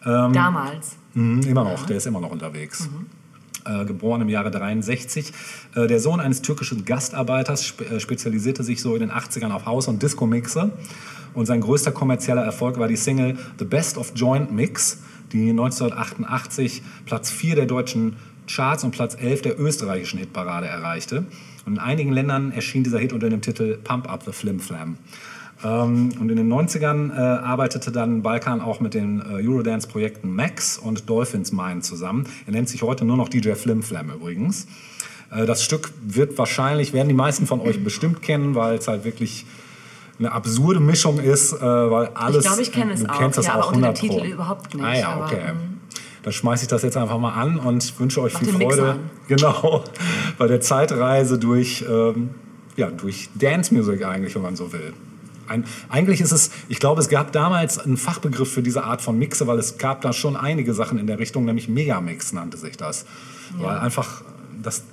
Damals. Mhm, immer noch, der ist immer noch unterwegs. Äh, geboren im Jahre 63. Äh, der Sohn eines türkischen Gastarbeiters spe äh, spezialisierte sich so in den 80ern auf House- und Disco-Mixe. Und sein größter kommerzieller Erfolg war die Single The Best of Joint Mix, die 1988 Platz 4 der deutschen Charts und Platz 11 der österreichischen Hitparade erreichte. Und in einigen Ländern erschien dieser Hit unter dem Titel Pump Up the Flim Flam. Ähm, und in den 90ern äh, arbeitete dann Balkan auch mit den äh, Eurodance-Projekten Max und Dolphins Mine zusammen. Er nennt sich heute nur noch DJ Flim Flam übrigens. Äh, das Stück wird wahrscheinlich, werden die meisten von euch bestimmt kennen, weil es halt wirklich eine absurde Mischung ist, äh, weil alles... glaube, ich kenne es du auch. Kennst das Ja, auch aber unter dem 100 Pro. Titel überhaupt nicht, Ah ja, aber, okay. ähm, Dann schmeiße ich das jetzt einfach mal an und wünsche euch Mach viel Freude. Genau, bei der Zeitreise durch, ähm, ja, durch Dance Music eigentlich, wenn man so will. Ein, eigentlich ist es, ich glaube, es gab damals einen Fachbegriff für diese Art von Mixe, weil es gab da schon einige Sachen in der Richtung, nämlich Megamix nannte sich das. Weil einfach das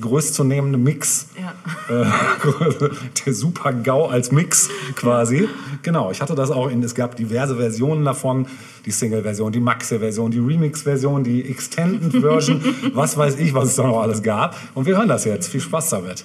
größtzunehmende Mix, Ja. äh, der Super GAU als Mix quasi. Genau, ich hatte das auch in, es gab diverse Versionen davon, die Single-Version, die Maxe-Version, die Remix-Version, die Extended-Version, was weiß ich, was es da noch alles gab. Und wir hören das jetzt. Viel Spaß damit.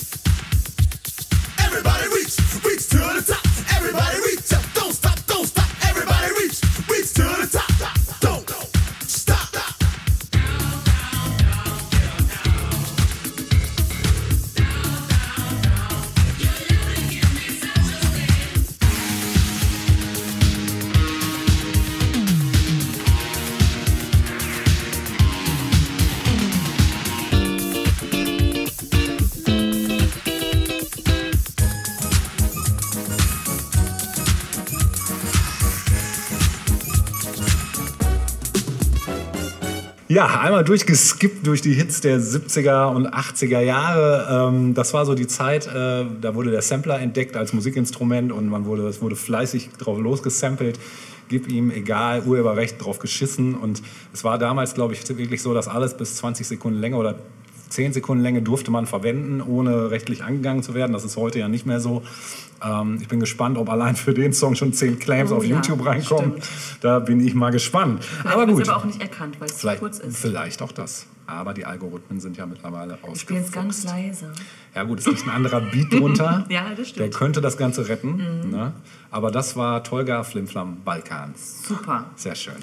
Ja, einmal durchgeskippt durch die Hits der 70er und 80er Jahre. Ähm, das war so die Zeit, äh, da wurde der Sampler entdeckt als Musikinstrument und man wurde, es wurde fleißig drauf losgesampelt. Gib ihm, egal, Urheberrecht drauf geschissen. Und es war damals, glaube ich, wirklich so, dass alles bis 20 Sekunden länger oder 10 Sekunden Länge durfte man verwenden, ohne rechtlich angegangen zu werden. Das ist heute ja nicht mehr so. Ähm, ich bin gespannt, ob allein für den Song schon 10 Claims Oh auf ja, YouTube reinkommen. stimmt. Da bin ich mal gespannt. aber Wird gut, aber auch nicht erkannt, weil es zu vielleicht, kurz ist. vielleicht auch das. Aber die Algorithmen sind ja mittlerweile Ich spiele jetzt ganz ausgefuchst. leise. Ja gut, es ist ein anderer Beat drunter. Ja, das Der stimmt. Mhm. könnte das Ganze retten. Ne? Aber das war Tolga Flimflam Balkans. Super. Sehr schön.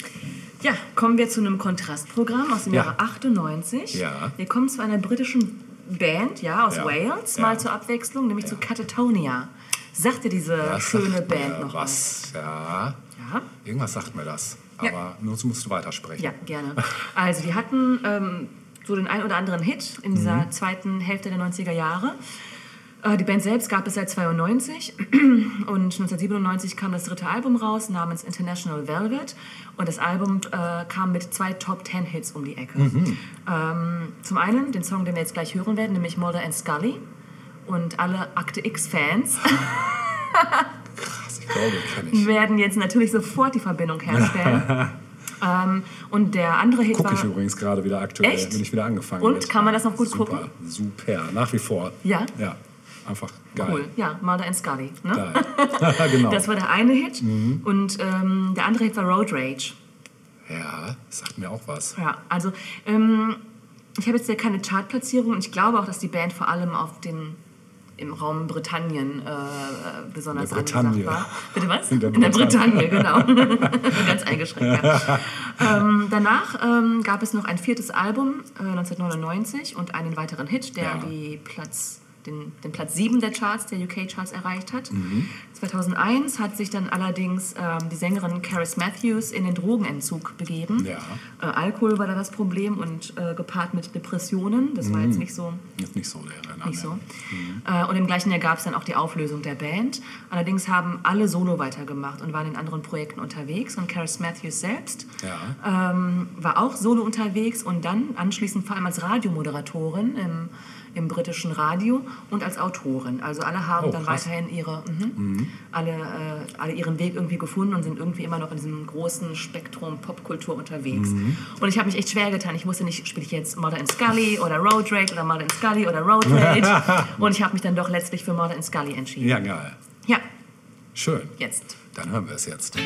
Ja, kommen wir zu einem Kontrastprogramm aus dem Ja. Jahre 98. Ja. Wir kommen zu einer britischen Band, ja, aus Ja. Wales, mal zur Abwechslung, nämlich zu Catatonia. Sagt dir diese schöne Band noch was? was? Ja. Ja. Irgendwas sagt mir das. Aber nun musst du weitersprechen. Ja, gerne. Also, die hatten ähm, so den ein oder anderen Hit in dieser Mhm. zweiten Hälfte der 90er Jahre. Äh, die Band selbst gab es seit 92 und 1997 kam das dritte Album raus namens International Velvet und das Album äh, kam mit zwei Top Ten Hits um die Ecke. Mhm. Ähm, zum einen den Song, den wir jetzt gleich hören werden, nämlich Mulder and Scully und alle Akte X-Fans Krass, ich glaube, kenne ich. werden jetzt natürlich sofort die Verbindung herstellen. ähm, und der andere Hit Gucke war... ich übrigens gerade wieder aktuell. Echt? Bin ich wieder angefangen. Und? mit. Kann man das noch gut super, gucken? Super, nach wie vor. Ja? Ja, einfach geil. Cool, ja, Mulder and Scully. Ne? Geil. genau. Das war der eine Hit. Mhm. Und ähm, der andere Hit war Road Rage. ja, sagt mir auch was. Ja, also ähm, ich habe jetzt ja keine Chartplatzierung und ich glaube auch, dass die Band vor allem auf den im Raum Britannien äh, besonders In der Bretagne. angesagt war. Bitte was? In der Bretagne, genau. Ganz eingeschränkt, ja. ähm, danach ähm, gab es noch ein viertes Album, äh, 1999, und einen weiteren Hit, der Ja. die Platz, den, den Platz 7 der Charts, der UK-Charts erreicht hat. Mhm. 2001 hat sich dann allerdings ähm, die Sängerin Caris Matthews in den Drogenentzug begeben. Ja. Äh, Alkohol war da das Problem und äh, gepaart mit Depressionen. Das war jetzt nicht so. Ist nicht so der Renner. Nicht so. Mhm. Äh, und im gleichen Jahr gab es dann auch die Auflösung der Band. Allerdings haben alle solo weitergemacht und waren in anderen Projekten unterwegs. Und Caris Matthews selbst Ja. ähm, war auch solo unterwegs und dann anschließend vor allem als Radiomoderatorin im, im britischen Radio und als Autorin. Also alle haben Oh, dann weiterhin ihre, mhm, Alle, äh, alle ihren Weg irgendwie gefunden und sind irgendwie immer noch in diesem großen Spektrum Popkultur unterwegs. Mhm. Und ich habe mich echt schwer getan. Ich wusste nicht, spiele ich jetzt Mother and Scully oder Road Rage oder Mother and Scully oder Road Rage. und ich habe mich dann doch letztlich für Mother and Scully entschieden. Ja, geil. ja Schön. jetzt. Dann hören wir es jetzt.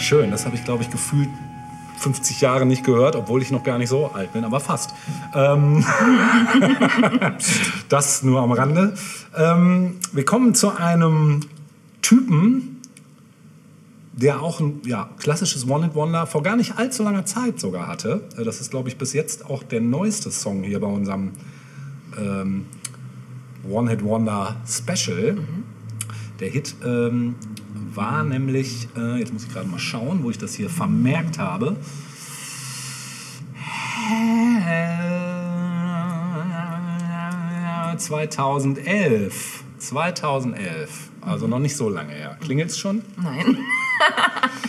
Schön, das habe ich, glaube ich, gefühlt 50 Jahre nicht gehört, obwohl ich noch gar nicht so alt bin, aber fast. Ähm, das nur am Rande. Ähm, wir kommen zu einem Typen, der auch ein ja, klassisches One-Hit-Wonder vor gar nicht allzu langer Zeit sogar hatte. Äh, Das ist, glaube ich, bis jetzt auch der neueste Song hier bei unserem ähm, One-Hit-Wonder Special. Der Hit ähm, war nämlich, äh, jetzt muss ich gerade mal schauen, wo ich das hier vermerkt habe. Äh, 2011. 2011. Also noch nicht so lange her. Klingelt's schon? Nein.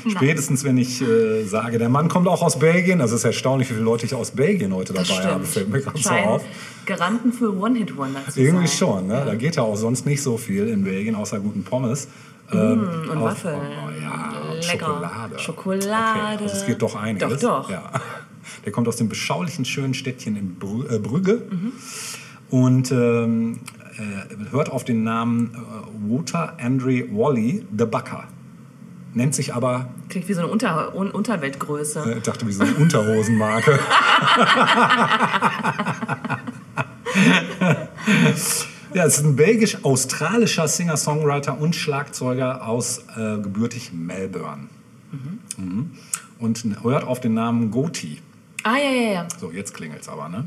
Spätestens, wenn ich äh, sage, der Mann kommt auch aus Belgien. Das ist erstaunlich, wie viele Leute ich aus Belgien heute dabei Das habe. stimmt. Fällt mir gerade so auf. Garanten für One-Hit-Wonder Irgendwie sein. schon, ne? Da geht ja auch sonst nicht so viel in Belgien, außer guten Pommes. Ähm, und auf- Waffeln. Oh, ja, und Lecker. Schokolade. Schokolade. Okay, also es geht doch einiges. Doch, doch. Ja. Der kommt aus dem beschaulichen, schönen Städtchen in Brü äh, Brügge Mhm. und ähm, äh, hört auf den Namen äh, Wouter Andre Wally the Bucker. Nennt sich aber, Klingt wie so eine Unter Un Unterweltgröße. äh, ich dachte, wie so eine Unterhosenmarke. Ja, es ist ein belgisch-australischer Singer-Songwriter und Schlagzeuger aus äh, gebürtig Melbourne. Mhm. Und hört auf den Namen Goti. Ah, ja, ja, ja. So, jetzt klingelt's aber, ne?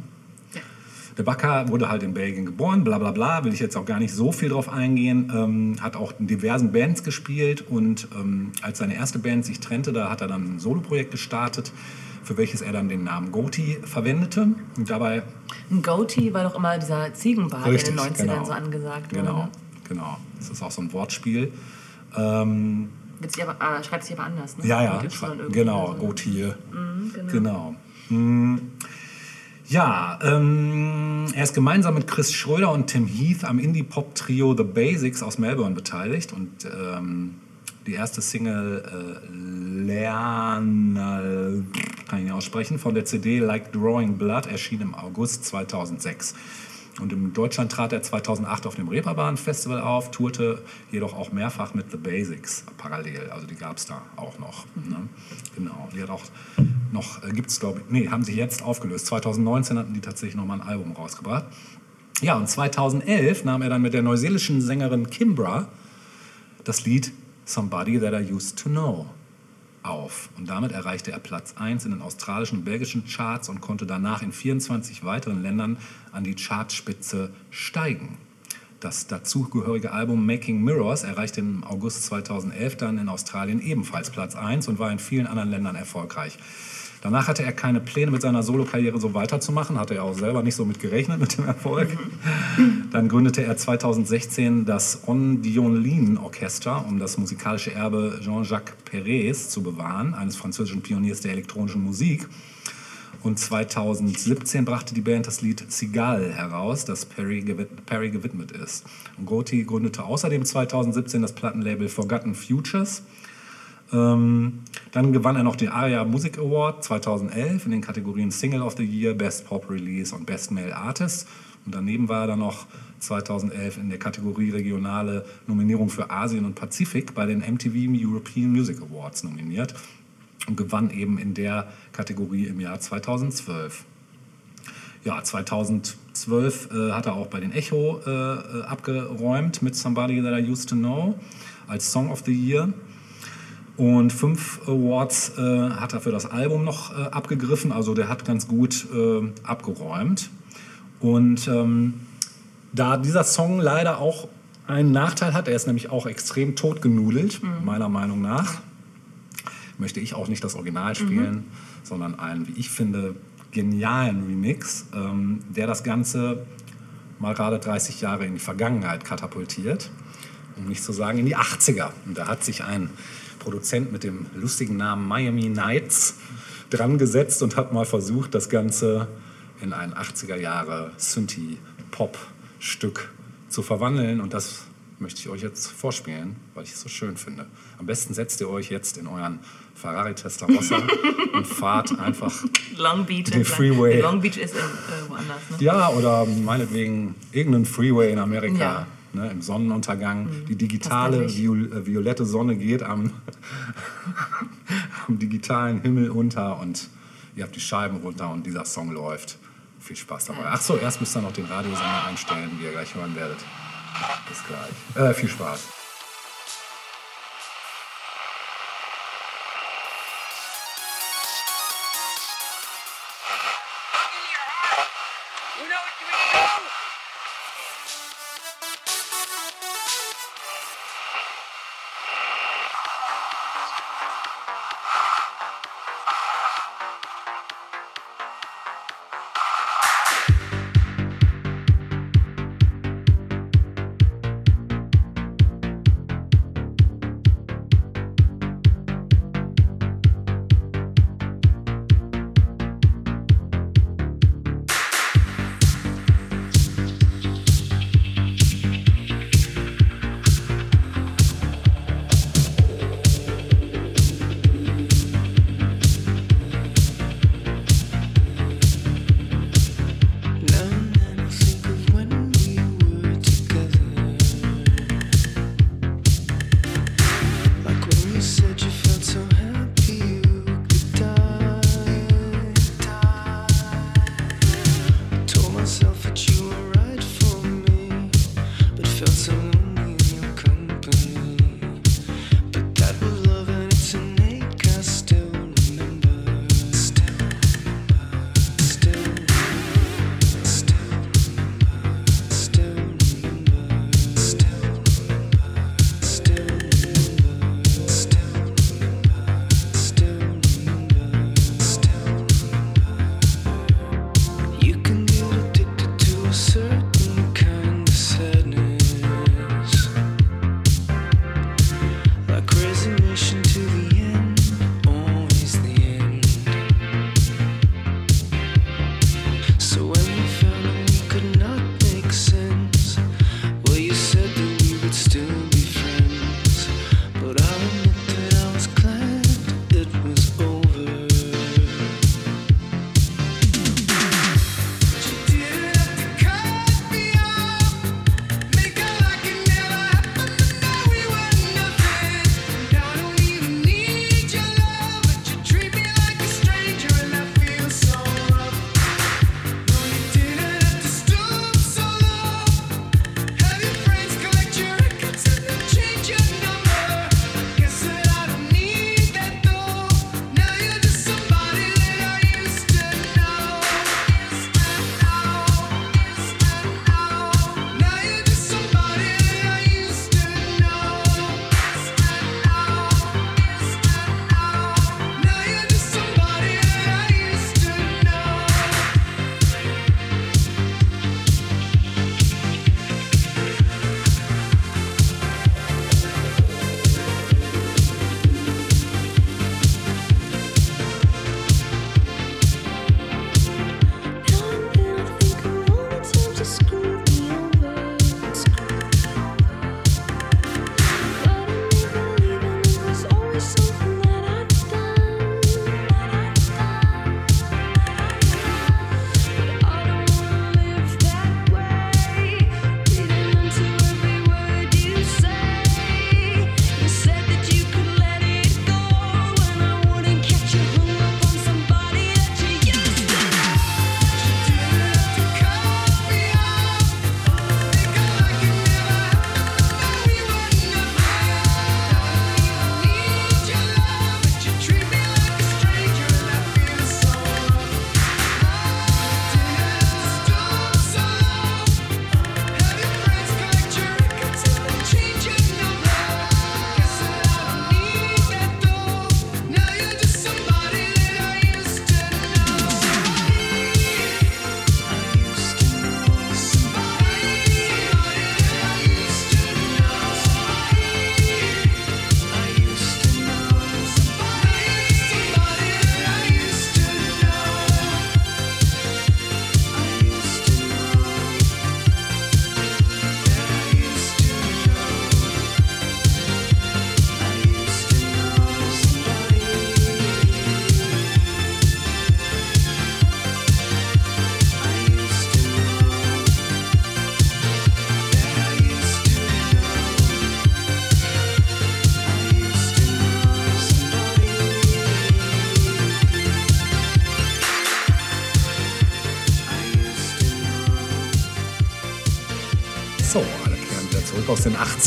Der Bakker wurde halt in Belgien geboren, bla bla bla, will ich jetzt auch gar nicht so viel drauf eingehen. Ähm, hat auch in diversen Bands gespielt und ähm, als seine erste Band sich trennte, da hat er dann ein Soloprojekt gestartet, für welches er dann den Namen Goti verwendete. Und dabei Ein Goatee war doch immer dieser Ziegenbart, der in den 90ern genau. so angesagt wurde. Genau, genau. Das ist auch so ein Wortspiel. Ähm, sich aber, ah, schreibt sich aber anders, ne? ja, ja, genau, so. Gothier. Genau. Mm, Ja, ähm, er ist gemeinsam mit Chris Schröder und Tim Heath am Indie-Pop-Trio The Basics aus Melbourne beteiligt und ähm, die erste Single äh, Lernal, kann ich nicht aussprechen, von der CD Like Drawing Blood erschien im August 2006. Und in Deutschland trat er 2008 auf dem Reeperbahn Festival auf, tourte jedoch auch mehrfach mit The Basics parallel. Also die gab es da auch noch. Ne? Genau. Die hat auch noch, äh, gibt es glaube ich, nee, haben sie jetzt aufgelöst. 2019 hatten die tatsächlich nochmal ein Album rausgebracht. Ja, und 2011 nahm er dann mit der neuseelischen Sängerin Kimbra das Lied Somebody That I Used to Know auf. Und damit erreichte er Platz 1 in den australischen und belgischen Charts und konnte danach in 24 weiteren Ländern an die Chartspitze steigen. Das dazugehörige Album Making Mirrors erreichte im August 2011 dann in Australien ebenfalls Platz 1 und war in vielen anderen Ländern erfolgreich. Danach hatte er keine Pläne, mit seiner Solokarriere so weiterzumachen, hatte er auch selber nicht so mit gerechnet mit dem Erfolg. Dann gründete er 2016 das On Dionlin Orchester, um das musikalische Erbe Jean-Jacques Perrets zu bewahren, eines französischen Pioniers der elektronischen Musik. Und 2017 brachte die Band das Lied Seagull heraus, das Perry, gewid Perry gewidmet ist. Und Goti gründete außerdem 2017 das Plattenlabel Forgotten Futures. Ähm, dann gewann er noch den ARIA Music Award 2011 in den Kategorien Single of the Year, Best Pop Release und Best Male Artist. Und daneben war er dann noch 2011 in der Kategorie regionale Nominierung für Asien und Pazifik bei den MTV European Music Awards nominiert und gewann eben in der Kategorie im Jahr 2012. Ja, 2012 äh, hat er auch bei den Echo äh, äh, abgeräumt mit Somebody That I Used to Know als Song of the Year. Und fünf Awards äh, hat er für das Album noch äh, abgegriffen, also der hat ganz gut äh, abgeräumt. Und ähm, da dieser Song leider auch einen Nachteil hat, er ist nämlich auch extrem totgenudelt, meiner Meinung nach, möchte ich auch nicht das Original spielen, sondern einen, wie ich finde, genialen Remix, ähm, der das Ganze mal gerade 30 Jahre in die Vergangenheit katapultiert, um nicht zu sagen in die 80er. Und da hat sich ein Produzent mit dem lustigen Namen Miami Nights dran gesetzt und hat mal versucht, das Ganze in ein 80er Jahre Synthie-Pop-Stück zu verwandeln. Und das möchte ich euch jetzt vorspielen, weil ich es so schön finde. Am besten setzt ihr euch jetzt in euren Ferrari Testarossa und fahrt einfach Long Beach. Den Freeway. Long Beach ist in, äh, woanders. Ne? Ja, oder meinetwegen irgendeinen Freeway in Amerika. Ja. Ne, Im Sonnenuntergang. Die digitale Viol äh, violette Sonne geht am, am digitalen Himmel unter und ihr habt die Scheiben runter und dieser Song läuft. Viel Spaß dabei. Ach so, erst müsst ihr noch den Radiosender einstellen, wie ihr gleich hören werdet. Bis gleich. Äh, viel Spaß.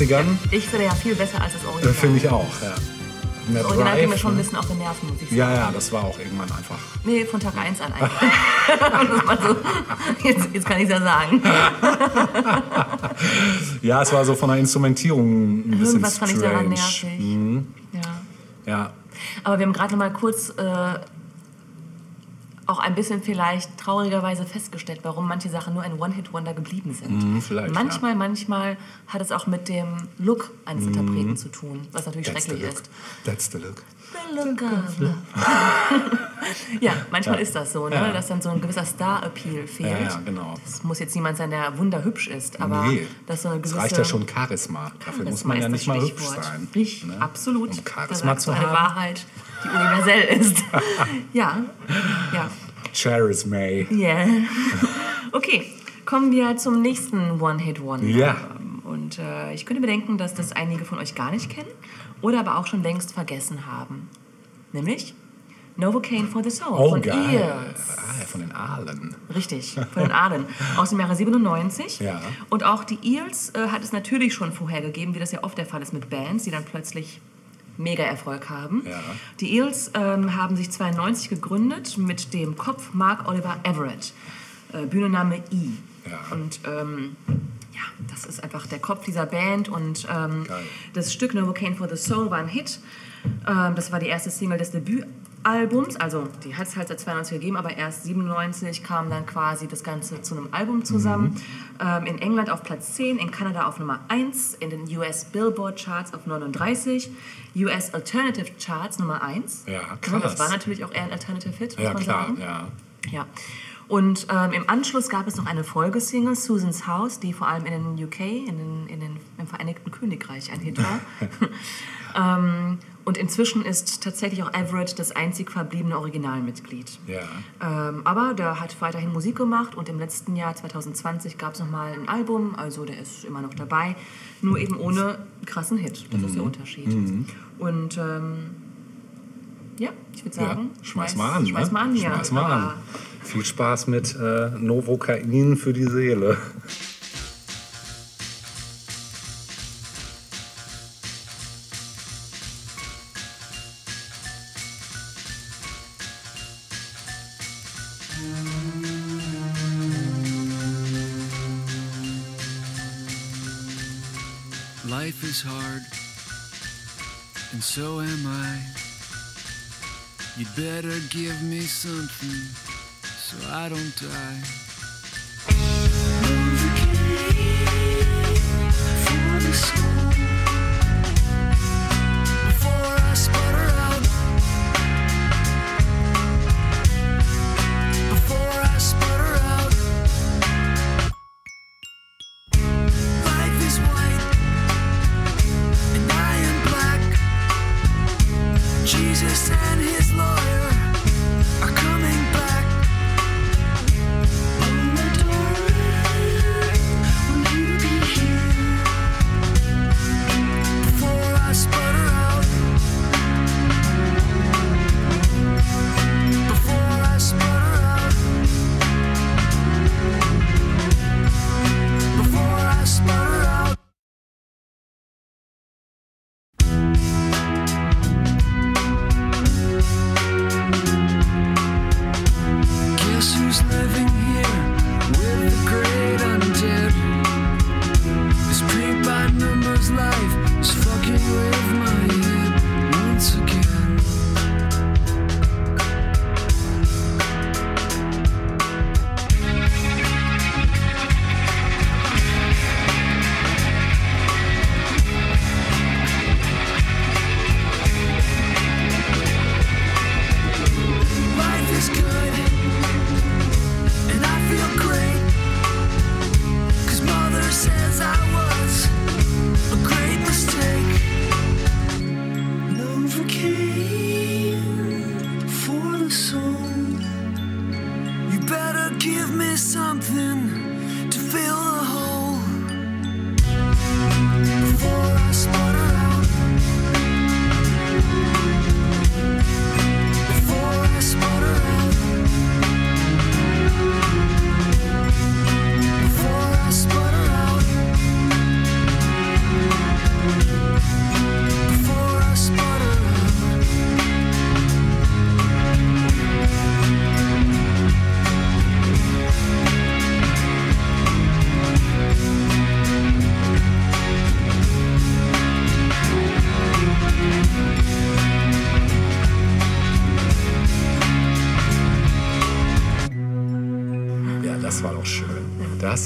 80ern. Ich finde ja viel besser als das Äh, Original. Finde ich auch, ja. Mehr Das Original ging mir schon ein bisschen auf den Nerven, muss ich sagen. Ja, ja, das war auch irgendwann einfach. Nee, von Tag 1 an eigentlich. so, jetzt, jetzt kann ich es ja sagen. Ja, es war so von der Instrumentierung ein bisschen Irgendwas fand ich daran strange. nervig. Ja. Ja, Aber wir haben gerade noch mal kurz äh, ein bisschen vielleicht traurigerweise festgestellt, warum manche Sachen nur ein One-Hit-Wonder geblieben sind. Vielleicht, manchmal, manchmal hat es auch mit dem Look eines Interpreten zu tun, was natürlich that's schrecklich ist. That's the look. The look of love. ja, manchmal ist das so, ne? Ja. dass dann so ein gewisser Star-Appeal fehlt. Ja, ja, genau. Es muss jetzt niemand sein, der wunderhübsch ist, aber nee, dass so eine es gewisse... reicht ja schon Charisma. Dafür muss man ja nicht das mal hübsch sein. Richtig, ne? absolut. Um Charisma zu du eine haben. Wahrheit, die universell ist. ja, ja. Charisma. Yeah. Okay, kommen wir zum nächsten One-Hit-Wonder. Ja. Und äh, ich könnte bedenken, dass das einige von euch gar nicht kennen oder aber auch schon längst vergessen haben. Nämlich Novocaine for the Soul Oh, von geil. Eels. Ah, von den Aalen. Richtig, von den Ahlen. Aus dem Jahre 97. Ja. Und auch die Eels äh, hat es natürlich schon vorher gegeben, wie das ja oft der Fall ist mit Bands, die dann plötzlich mega Erfolg haben. Ja. Die Eels ähm, haben sich 92 gegründet mit dem Kopf Mark Oliver Everett. Äh, Bühnenname E. Ja. Und ähm, ja, das ist einfach der Kopf dieser Band und ähm, das Stück Novocaine for the Soul war ein Hit. Ähm, das war die erste Single des Debütalbums, also die hat es halt seit 92 gegeben, aber erst 97 kam dann quasi das Ganze zu einem Album zusammen. Mhm. Ähm, in England auf Platz 10, in Kanada auf Nummer 1, in den US Billboard Charts auf 39, US Alternative Charts Nummer 1. Ja, Das krass. war natürlich auch eher ein Alternative Hit, Ja, klar, sagen. ja. Ja. Und ähm, im Anschluss gab es noch eine Folgesingle, Susan's House, die vor allem in den UK, in den, in den, im Vereinigten Königreich ein Hit war. ähm, und inzwischen ist tatsächlich auch Everett das einzig verbliebene Originalmitglied. Ja. Ähm, aber der hat weiterhin Musik gemacht und im letzten Jahr 2020 gab es nochmal ein Album, also der ist immer noch dabei, nur eben ohne krassen Hit. Das ist der Mhm. Unterschied. Und ähm, ja, ich würde Ja, sagen, schmeiß mal an. Schmeiß ne? mal an hier. Schmeiß mal an. Viel Spaß mit äh, Novocain für die Seele. Life is hard, and so am I. You'd better give me something so I don't die.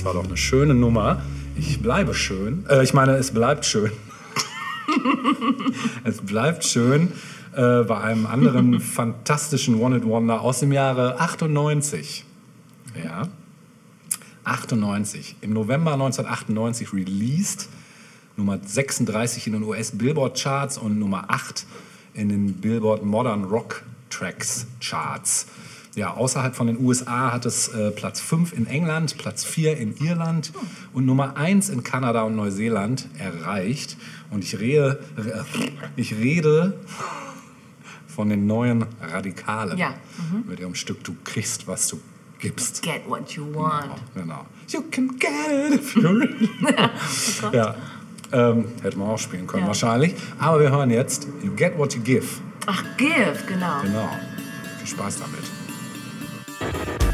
Das war doch eine schöne Nummer. Ich bleibe schön. Äh, ich meine, es bleibt schön. es bleibt schön äh, bei einem anderen fantastischen One-Hit-Wonder aus dem Jahre 98. Ja. 98. Im November 1998 released. Nummer 36 in den US Billboard Charts und Nummer 8 in den Billboard Modern Rock Tracks Charts. Ja, außerhalb von den USA hat es äh, Platz 5 in England, Platz 4 in Irland und Nummer 1 in Kanada und Neuseeland erreicht. Und ich rede, ich rede von den neuen Radikalen Ja, mit ihrem Stück Du kriegst, was du gibst. Get what you want. Genau. You can get it if you really Ja, ähm, hätte man auch spielen können Ja. wahrscheinlich. Aber wir hören jetzt You get what you give. Ach, give, genau. Genau. Viel Spaß damit. Thank you.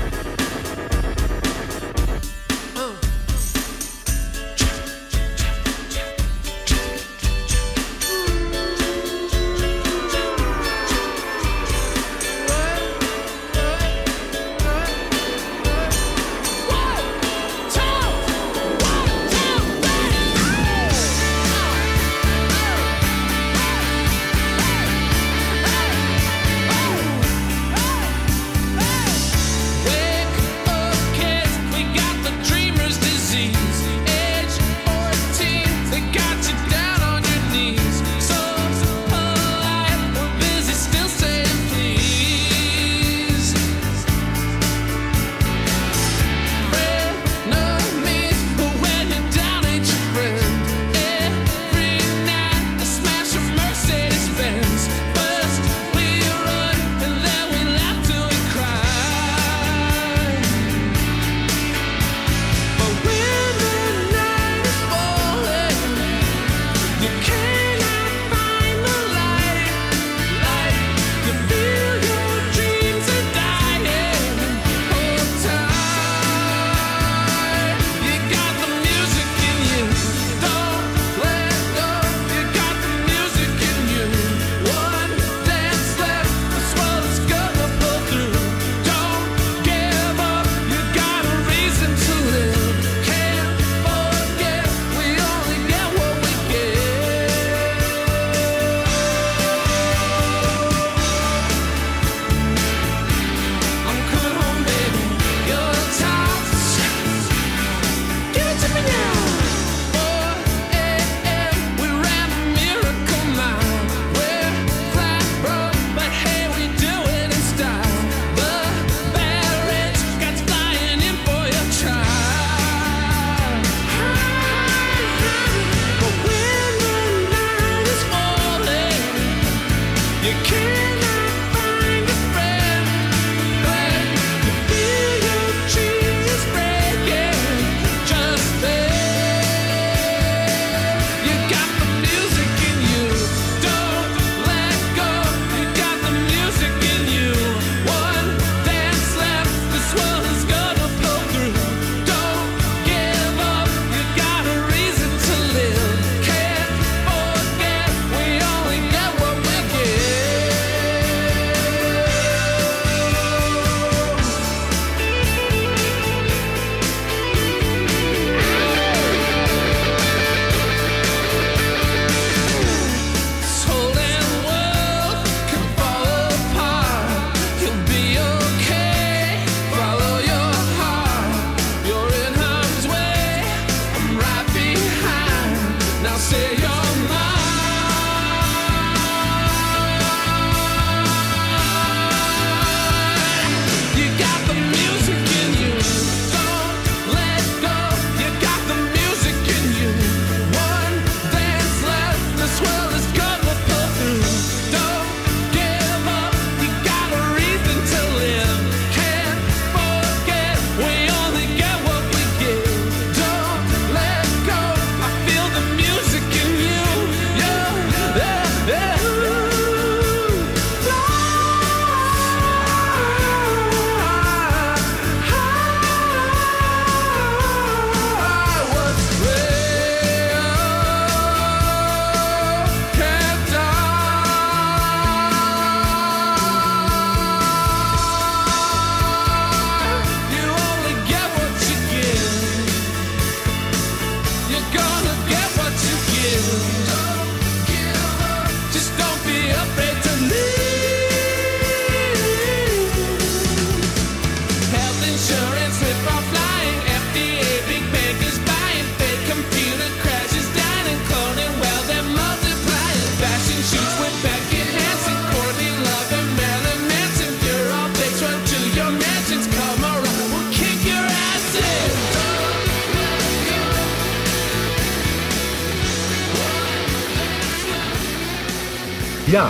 Ja,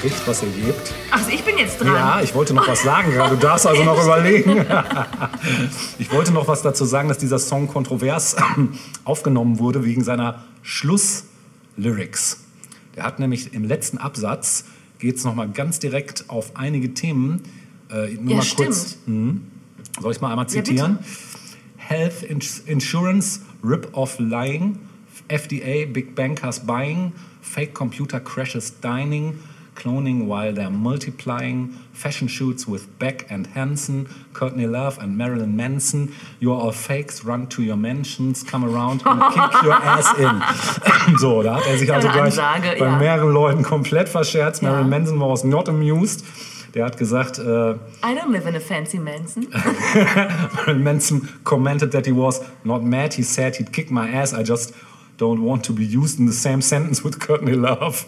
kriegt, was ihr gebt. Also ich bin jetzt dran. Ja, ich wollte noch was sagen gerade. Du darfst also noch überlegen. Ich wollte noch was dazu sagen, dass dieser Song kontrovers aufgenommen wurde wegen seiner Schlusslyrics. Der hat nämlich im letzten Absatz, geht es nochmal ganz direkt auf einige Themen. Äh, nur Ja, mal stimmt. kurz. Hm, soll ich mal einmal Ja, zitieren? Health ins Insurance, Rip-Off Lying, FDA, Big Bankers Buying, Fake Computer Crashes Dining, Cloning while they're multiplying, Fashion Shoots with Beck and Hansen, Courtney Love and Marilyn Manson, You're all fakes, run to your mansions, come around and kick your ass in. so, da hat er sich also Eine gleich Ansage, bei ja. mehreren Leuten komplett verscherzt. Ja. Marilyn Manson was not amused. Der hat gesagt, äh, I don't live in a fancy mansion. Marilyn Manson commented that he was not mad. He said he'd kick my ass. I just don't want to be used in the same sentence with Courtney Love.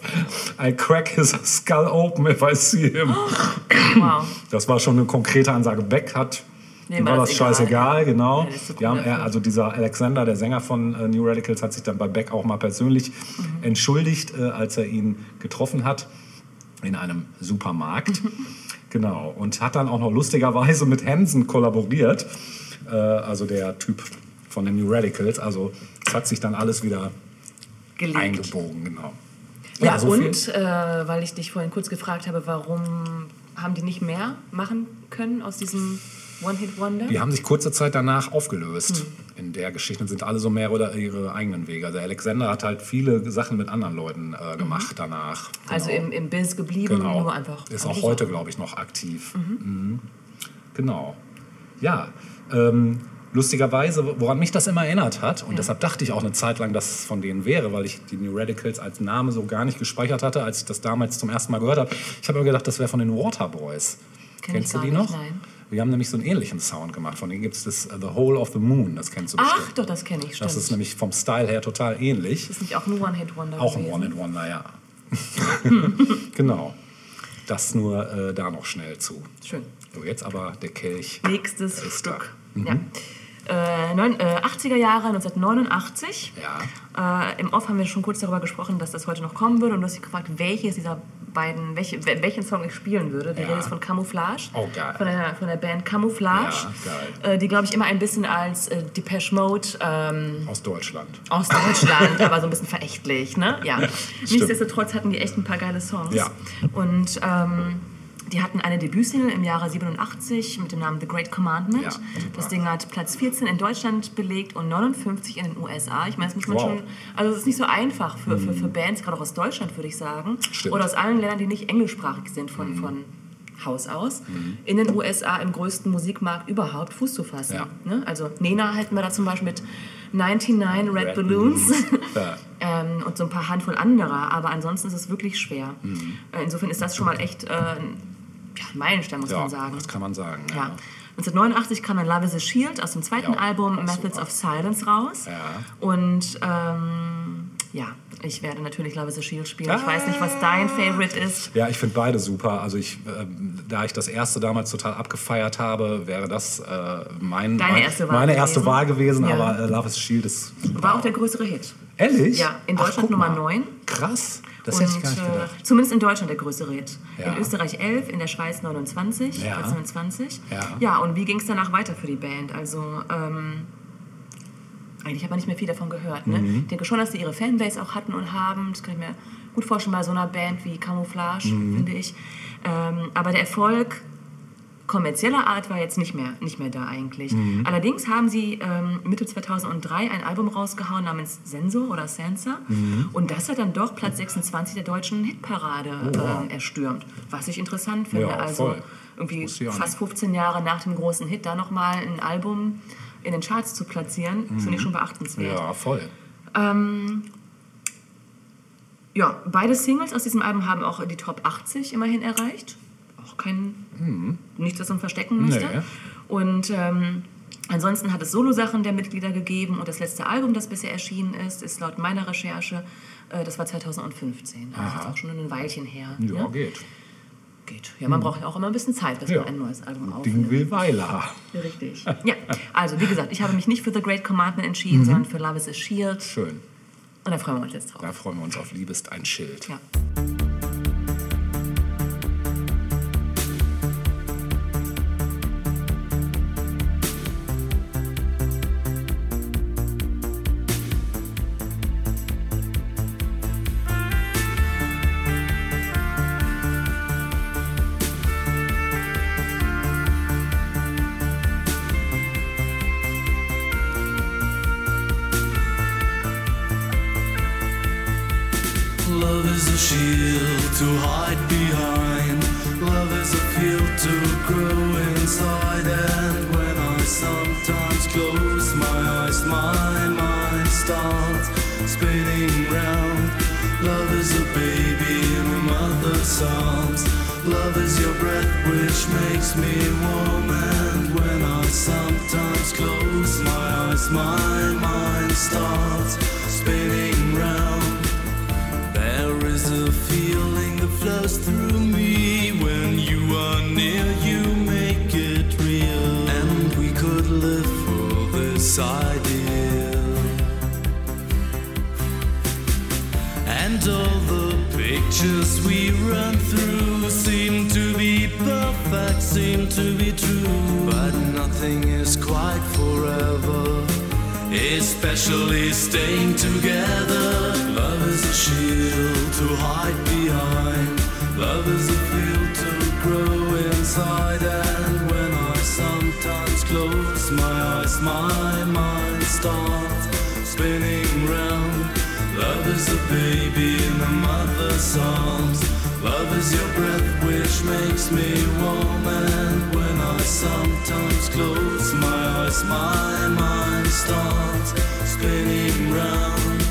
I crack his skull open if I see him. Wow. Das war schon eine konkrete Ansage. Beck hat Nee, war das das egal. scheißegal, genau. Ja, so Die haben, cool er, also dieser Alexander, der Sänger von äh, New Radicals, hat sich dann bei Beck auch mal persönlich Mhm. entschuldigt, äh, als er ihn getroffen hat in einem Supermarkt. genau. Und hat dann auch noch lustigerweise mit Hansen kollaboriert. Äh, also der Typ von den New Radicals. Also es hat sich dann alles wieder Gelegt. eingebogen, genau. Ja, so viel. und äh, weil ich dich vorhin kurz gefragt habe, warum haben die nicht mehr machen können aus diesem One-Hit-Wonder? Die haben sich kurze Zeit danach aufgelöst. Hm. In der Geschichte sind alle so mehr oder ihre eigenen Wege. Also Alexander hat halt viele Sachen mit anderen Leuten äh, gemacht danach. Also Genau. im, im Biz geblieben, genau. nur einfach. Ist auch heute, glaube ich, noch aktiv. Mhm. Genau. Ja, ähm, lustigerweise, woran mich das immer erinnert hat, und deshalb dachte ich auch eine Zeit lang, dass es von denen wäre, weil ich die New Radicals als Name so gar nicht gespeichert hatte, als ich das damals zum ersten Mal gehört habe. Ich habe immer gedacht, das wäre von den Waterboys. Kenn Kennst du die noch? nein. Wir haben nämlich so einen ähnlichen Sound gemacht. Von denen gibt es das äh, The Hole of the Moon, das kennst du Ach, bestimmt. doch, das kenne ich, stimmt. Das ist nämlich vom Style her total ähnlich. ist nicht auch ein One-Hit-Wonder Auch ein gewesen? One-in-Wonder, ja. genau. Das nur äh, da noch schnell zu. Schön. So, jetzt aber der Kelch. Nächstes Stück. Mhm. Ja. Äh, neun, äh, 80er Jahre, 1989. Ja. Äh, Im Off haben wir schon kurz darüber gesprochen, dass das heute noch kommen würde. Und du hast dich gefragt, welches dieser beiden, welche, wel- welchen Song ich spielen würde. Die Ja. Ist von Camouflage. Oh, geil. Von der, von der Band Camouflage. Ja, geil. Äh, die, glaube ich, immer ein bisschen als äh, Depeche Mode ähm, Aus Deutschland. aus Deutschland, aber so ein bisschen verächtlich, ne? Ja. Nichtsdestotrotz hatten die echt ein paar geile Songs. Ja. Und ähm, die hatten eine Debütsingle im Jahre 87 mit dem Namen The Great Commandment. Ja, das Ding hat Platz 14 in Deutschland belegt und 59 in den USA. Ich meine, das muss man Wow. Mhm. schon, also es ist nicht so einfach für, für, für Bands, gerade auch aus Deutschland, würde ich sagen. Stimmt. Oder aus allen Ländern, die nicht englischsprachig sind von, von Haus aus, in den USA im größten Musikmarkt überhaupt Fuß zu fassen. Ja. Ne? Also Nena halten wir da zum Beispiel mit 99 Red, Red Balloons. Ja. Ähm, und so ein paar Handvoll anderer, aber ansonsten ist es wirklich schwer. Mhm. Äh, insofern ist das schon mal echt äh, ein ja, ein Meilenstein, muss Ja, man sagen. das kann man sagen. Ja. 1989 kam dann Love is a Shield aus dem zweiten Ja, Album Methods super. of Silence raus. Ja. Und ähm, ja, ich werde natürlich Love is a Shield spielen. Ich Ah. weiß nicht, was dein Favorite ist. Ja, ich finde beide super. Also ich, ähm, da ich das erste damals total abgefeiert habe, wäre das äh, mein, Deine erste Wahl meine erste gewesen. Wahl gewesen. Ja. Aber äh, Love is Shield ist super. War auch der größere Hit. Ehrlich? Ja, in Ach, Deutschland guck Nummer mal. 9. Krass. Das und, hätte ich gar nicht äh, gedacht. zumindest in Deutschland der größere Hit. Ja. In Österreich 11, in der Schweiz 29, Ja. Platz 29. Ja. ja, und wie ging es danach weiter für die Band? Also, ähm, eigentlich habe ich nicht mehr viel davon gehört. Ne? Mhm. Ich denke schon, dass die ihre Fanbase auch hatten und haben. Das kann ich mir gut vorstellen bei so einer Band wie Camouflage, Mhm. finde ich. Ähm, aber der Erfolg kommerzieller Art war jetzt nicht mehr, nicht mehr da eigentlich. Mhm. Allerdings haben sie ähm, Mitte 2003 ein Album rausgehauen namens Sensor oder Sensor. Mhm. Und das hat dann doch Platz 26 der deutschen Hitparade ähm, erstürmt. Was ich interessant finde. Oh, Ja, also voll. irgendwie fast 15 Jahre nach dem großen Hit da nochmal ein Album in den Charts zu platzieren, finde ich schon beachtenswert. Mhm. Ja, voll. Ja, beide Singles aus diesem Album haben auch die Top 80 immerhin erreicht. Auch kein, nichts, das man verstecken müsste. Nee. Und ähm, Ansonsten hat es Solosachen der Mitglieder gegeben und das letzte Album, das bisher erschienen ist, ist laut meiner Recherche, äh, das war 2015. Also ist auch schon ein Weilchen her. Ja, ne? geht. Geht. Ja, man braucht ja auch immer ein bisschen Zeit, bis Ja. man ein neues Album Ding aufnimmt. will Weiler. Richtig. Ja, also wie gesagt, ich habe mich nicht für The Great Commandment entschieden, Mhm. sondern für Love is a Shield. Schön. Und da freuen wir uns jetzt drauf. Da freuen wir uns auf Liebe ist ein Schild. Ja. Me warm. And when I sometimes close my eyes, my mind starts spinning round. There is a feeling that flows through to be true. But nothing is quite forever especially staying together. Love is a shield to hide behind. Love is a field to grow inside. And when I sometimes close my eyes, my mind starts spinning round. Love is a baby in a mother's arms. Love is your breath which makes me warm. And when I sometimes close my eyes, my mind starts spinning round.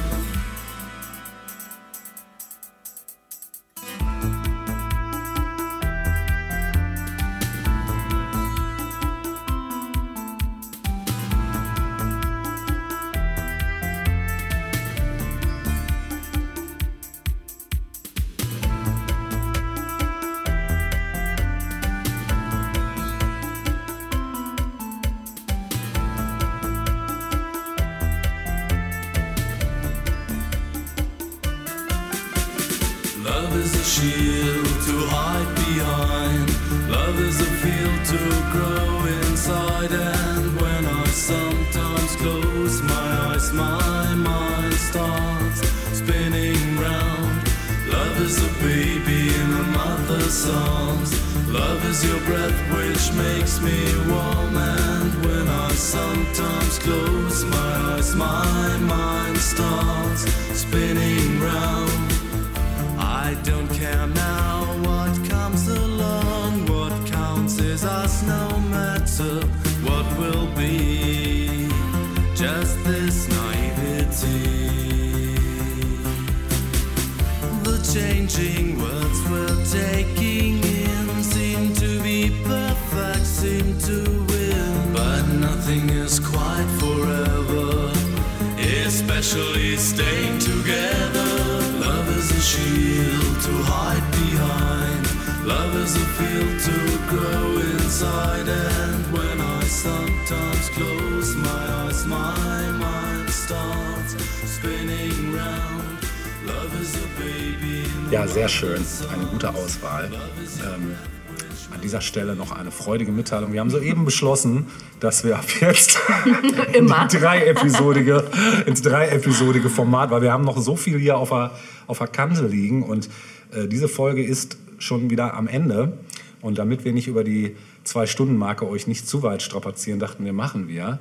Dieser Stelle noch eine freudige Mitteilung. Wir haben soeben beschlossen, dass wir ab jetzt Immer. in die dreiepisodige, ins dreiepisodige Format, weil wir haben noch so viel hier auf der, auf der Kante liegen und äh, diese Folge ist schon wieder am Ende. Und damit wir nicht über die Zwei-Stunden-Marke euch nicht zu weit strapazieren, dachten wir, machen wir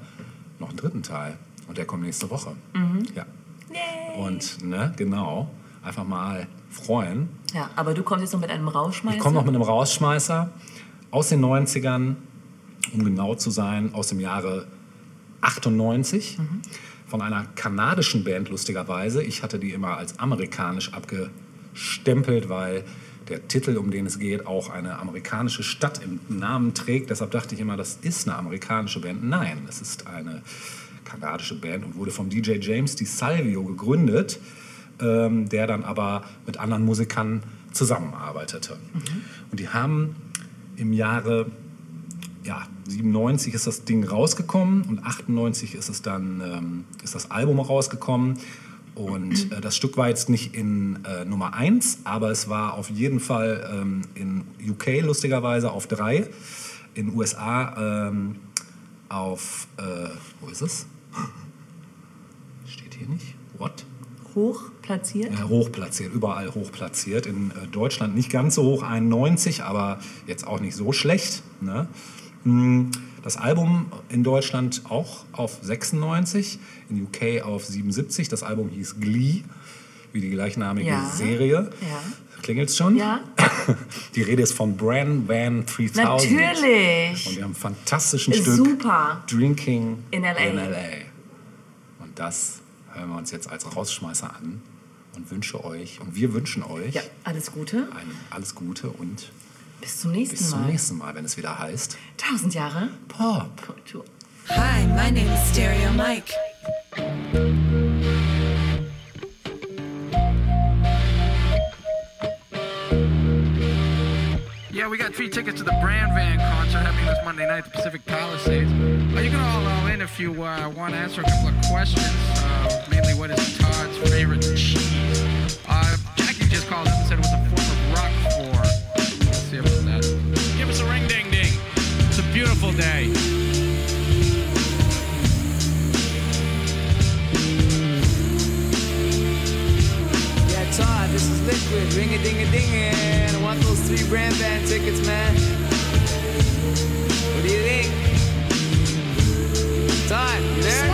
noch einen dritten Teil. Und der kommt nächste Woche. Ja. Und, ne, genau, einfach mal freuen. Ja, aber du kommst jetzt noch mit einem Rauschmeißer. Ich komme noch mit einem Rausschmeißer aus den 90ern, um genau zu sein, aus dem Jahre 98. Von einer kanadischen Band, lustigerweise. Ich hatte die immer als amerikanisch abgestempelt, weil der Titel, um den es geht, auch eine amerikanische Stadt im Namen trägt. Deshalb dachte ich immer, das ist eine amerikanische Band. Nein, es ist eine kanadische Band und wurde vom DJ James Di Salvio gegründet, ähm, der dann aber mit anderen Musikern zusammenarbeitete. Und die haben im Jahre ja, 97 ist das Ding rausgekommen und 98 ist es dann ähm, ist das Album rausgekommen. Und äh, das Stück war jetzt nicht in äh, Nummer 1, aber es war auf jeden Fall ähm, in UK lustigerweise auf 3, in USA ähm, auf, äh, wo ist es? Steht hier nicht. What? Hoch platziert. Äh, hoch platziert, überall hoch platziert. In äh, Deutschland nicht ganz so hoch, 91, aber jetzt auch nicht so schlecht. Ne? Mm, Das Album in Deutschland auch auf 96, in UK auf 77. Das Album hieß Glee, wie die gleichnamige Ja. Serie. Ja. Klingelt's schon? Ja. Die Rede ist von Bran Van 3000. Natürlich. Und wir haben ein fantastischen Ist Stück. super. Drinking In LA. in LA. Und das hören wir uns jetzt als Rausschmeißer an und wünsche euch, und wir wünschen euch Ja, alles Gute. ein alles Gute und Bis zum nächsten bis zum Mal. nächsten Mal, wenn es wieder heißt Tausend Jahre. Pop. Kultur. Hi, my name is Stereo Mike. Yeah, we got free tickets to the Brand Van concert happening this Monday night at the Pacific Palisades. Well, you can all all in if you uh, want to answer a couple of questions. Uh, mainly, what is Todd's favorite called up and said it was a form of Roquefort. Let's see about that. Give us a ring ding ding. It's a beautiful day. Yeah, Todd, this is Liquid. Ring a ding a ding I want those three brand band tickets, man. What do you think? Todd, you there?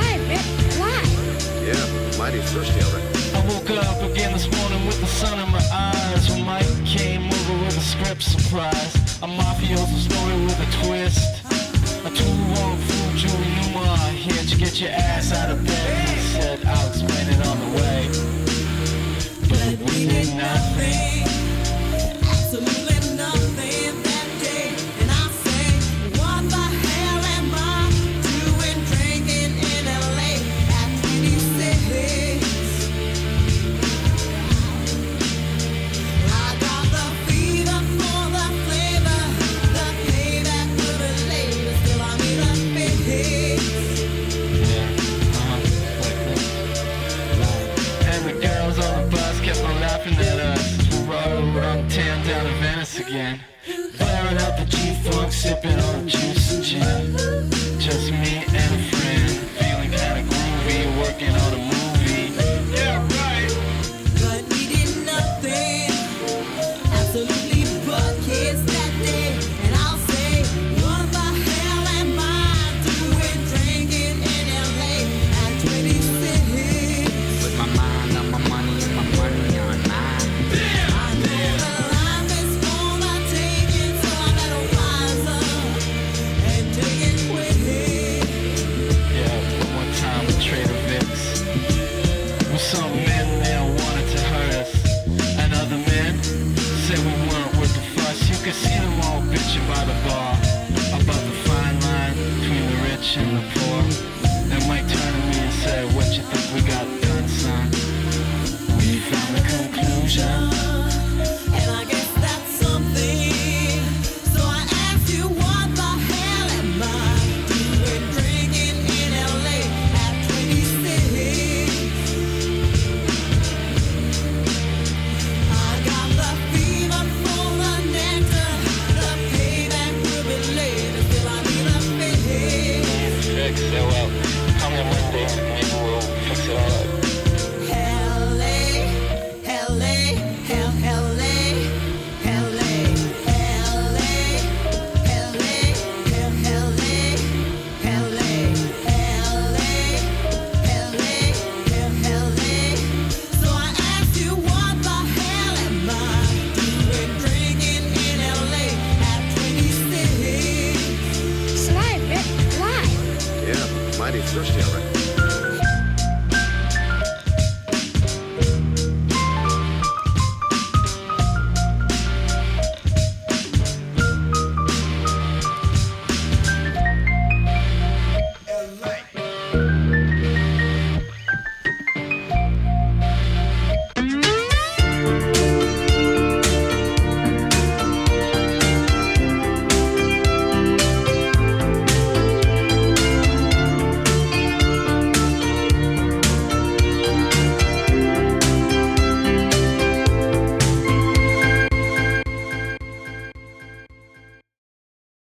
Yeah, mighty thirsty already. Woke up again this morning with the sun in my eyes. When Mike came over with a script surprise. A mafioso story with a twist. A two-wrong fool, Julie Newmar. Here to get your ass out of bed. He said, I'll explain it on the way. But we did nothing.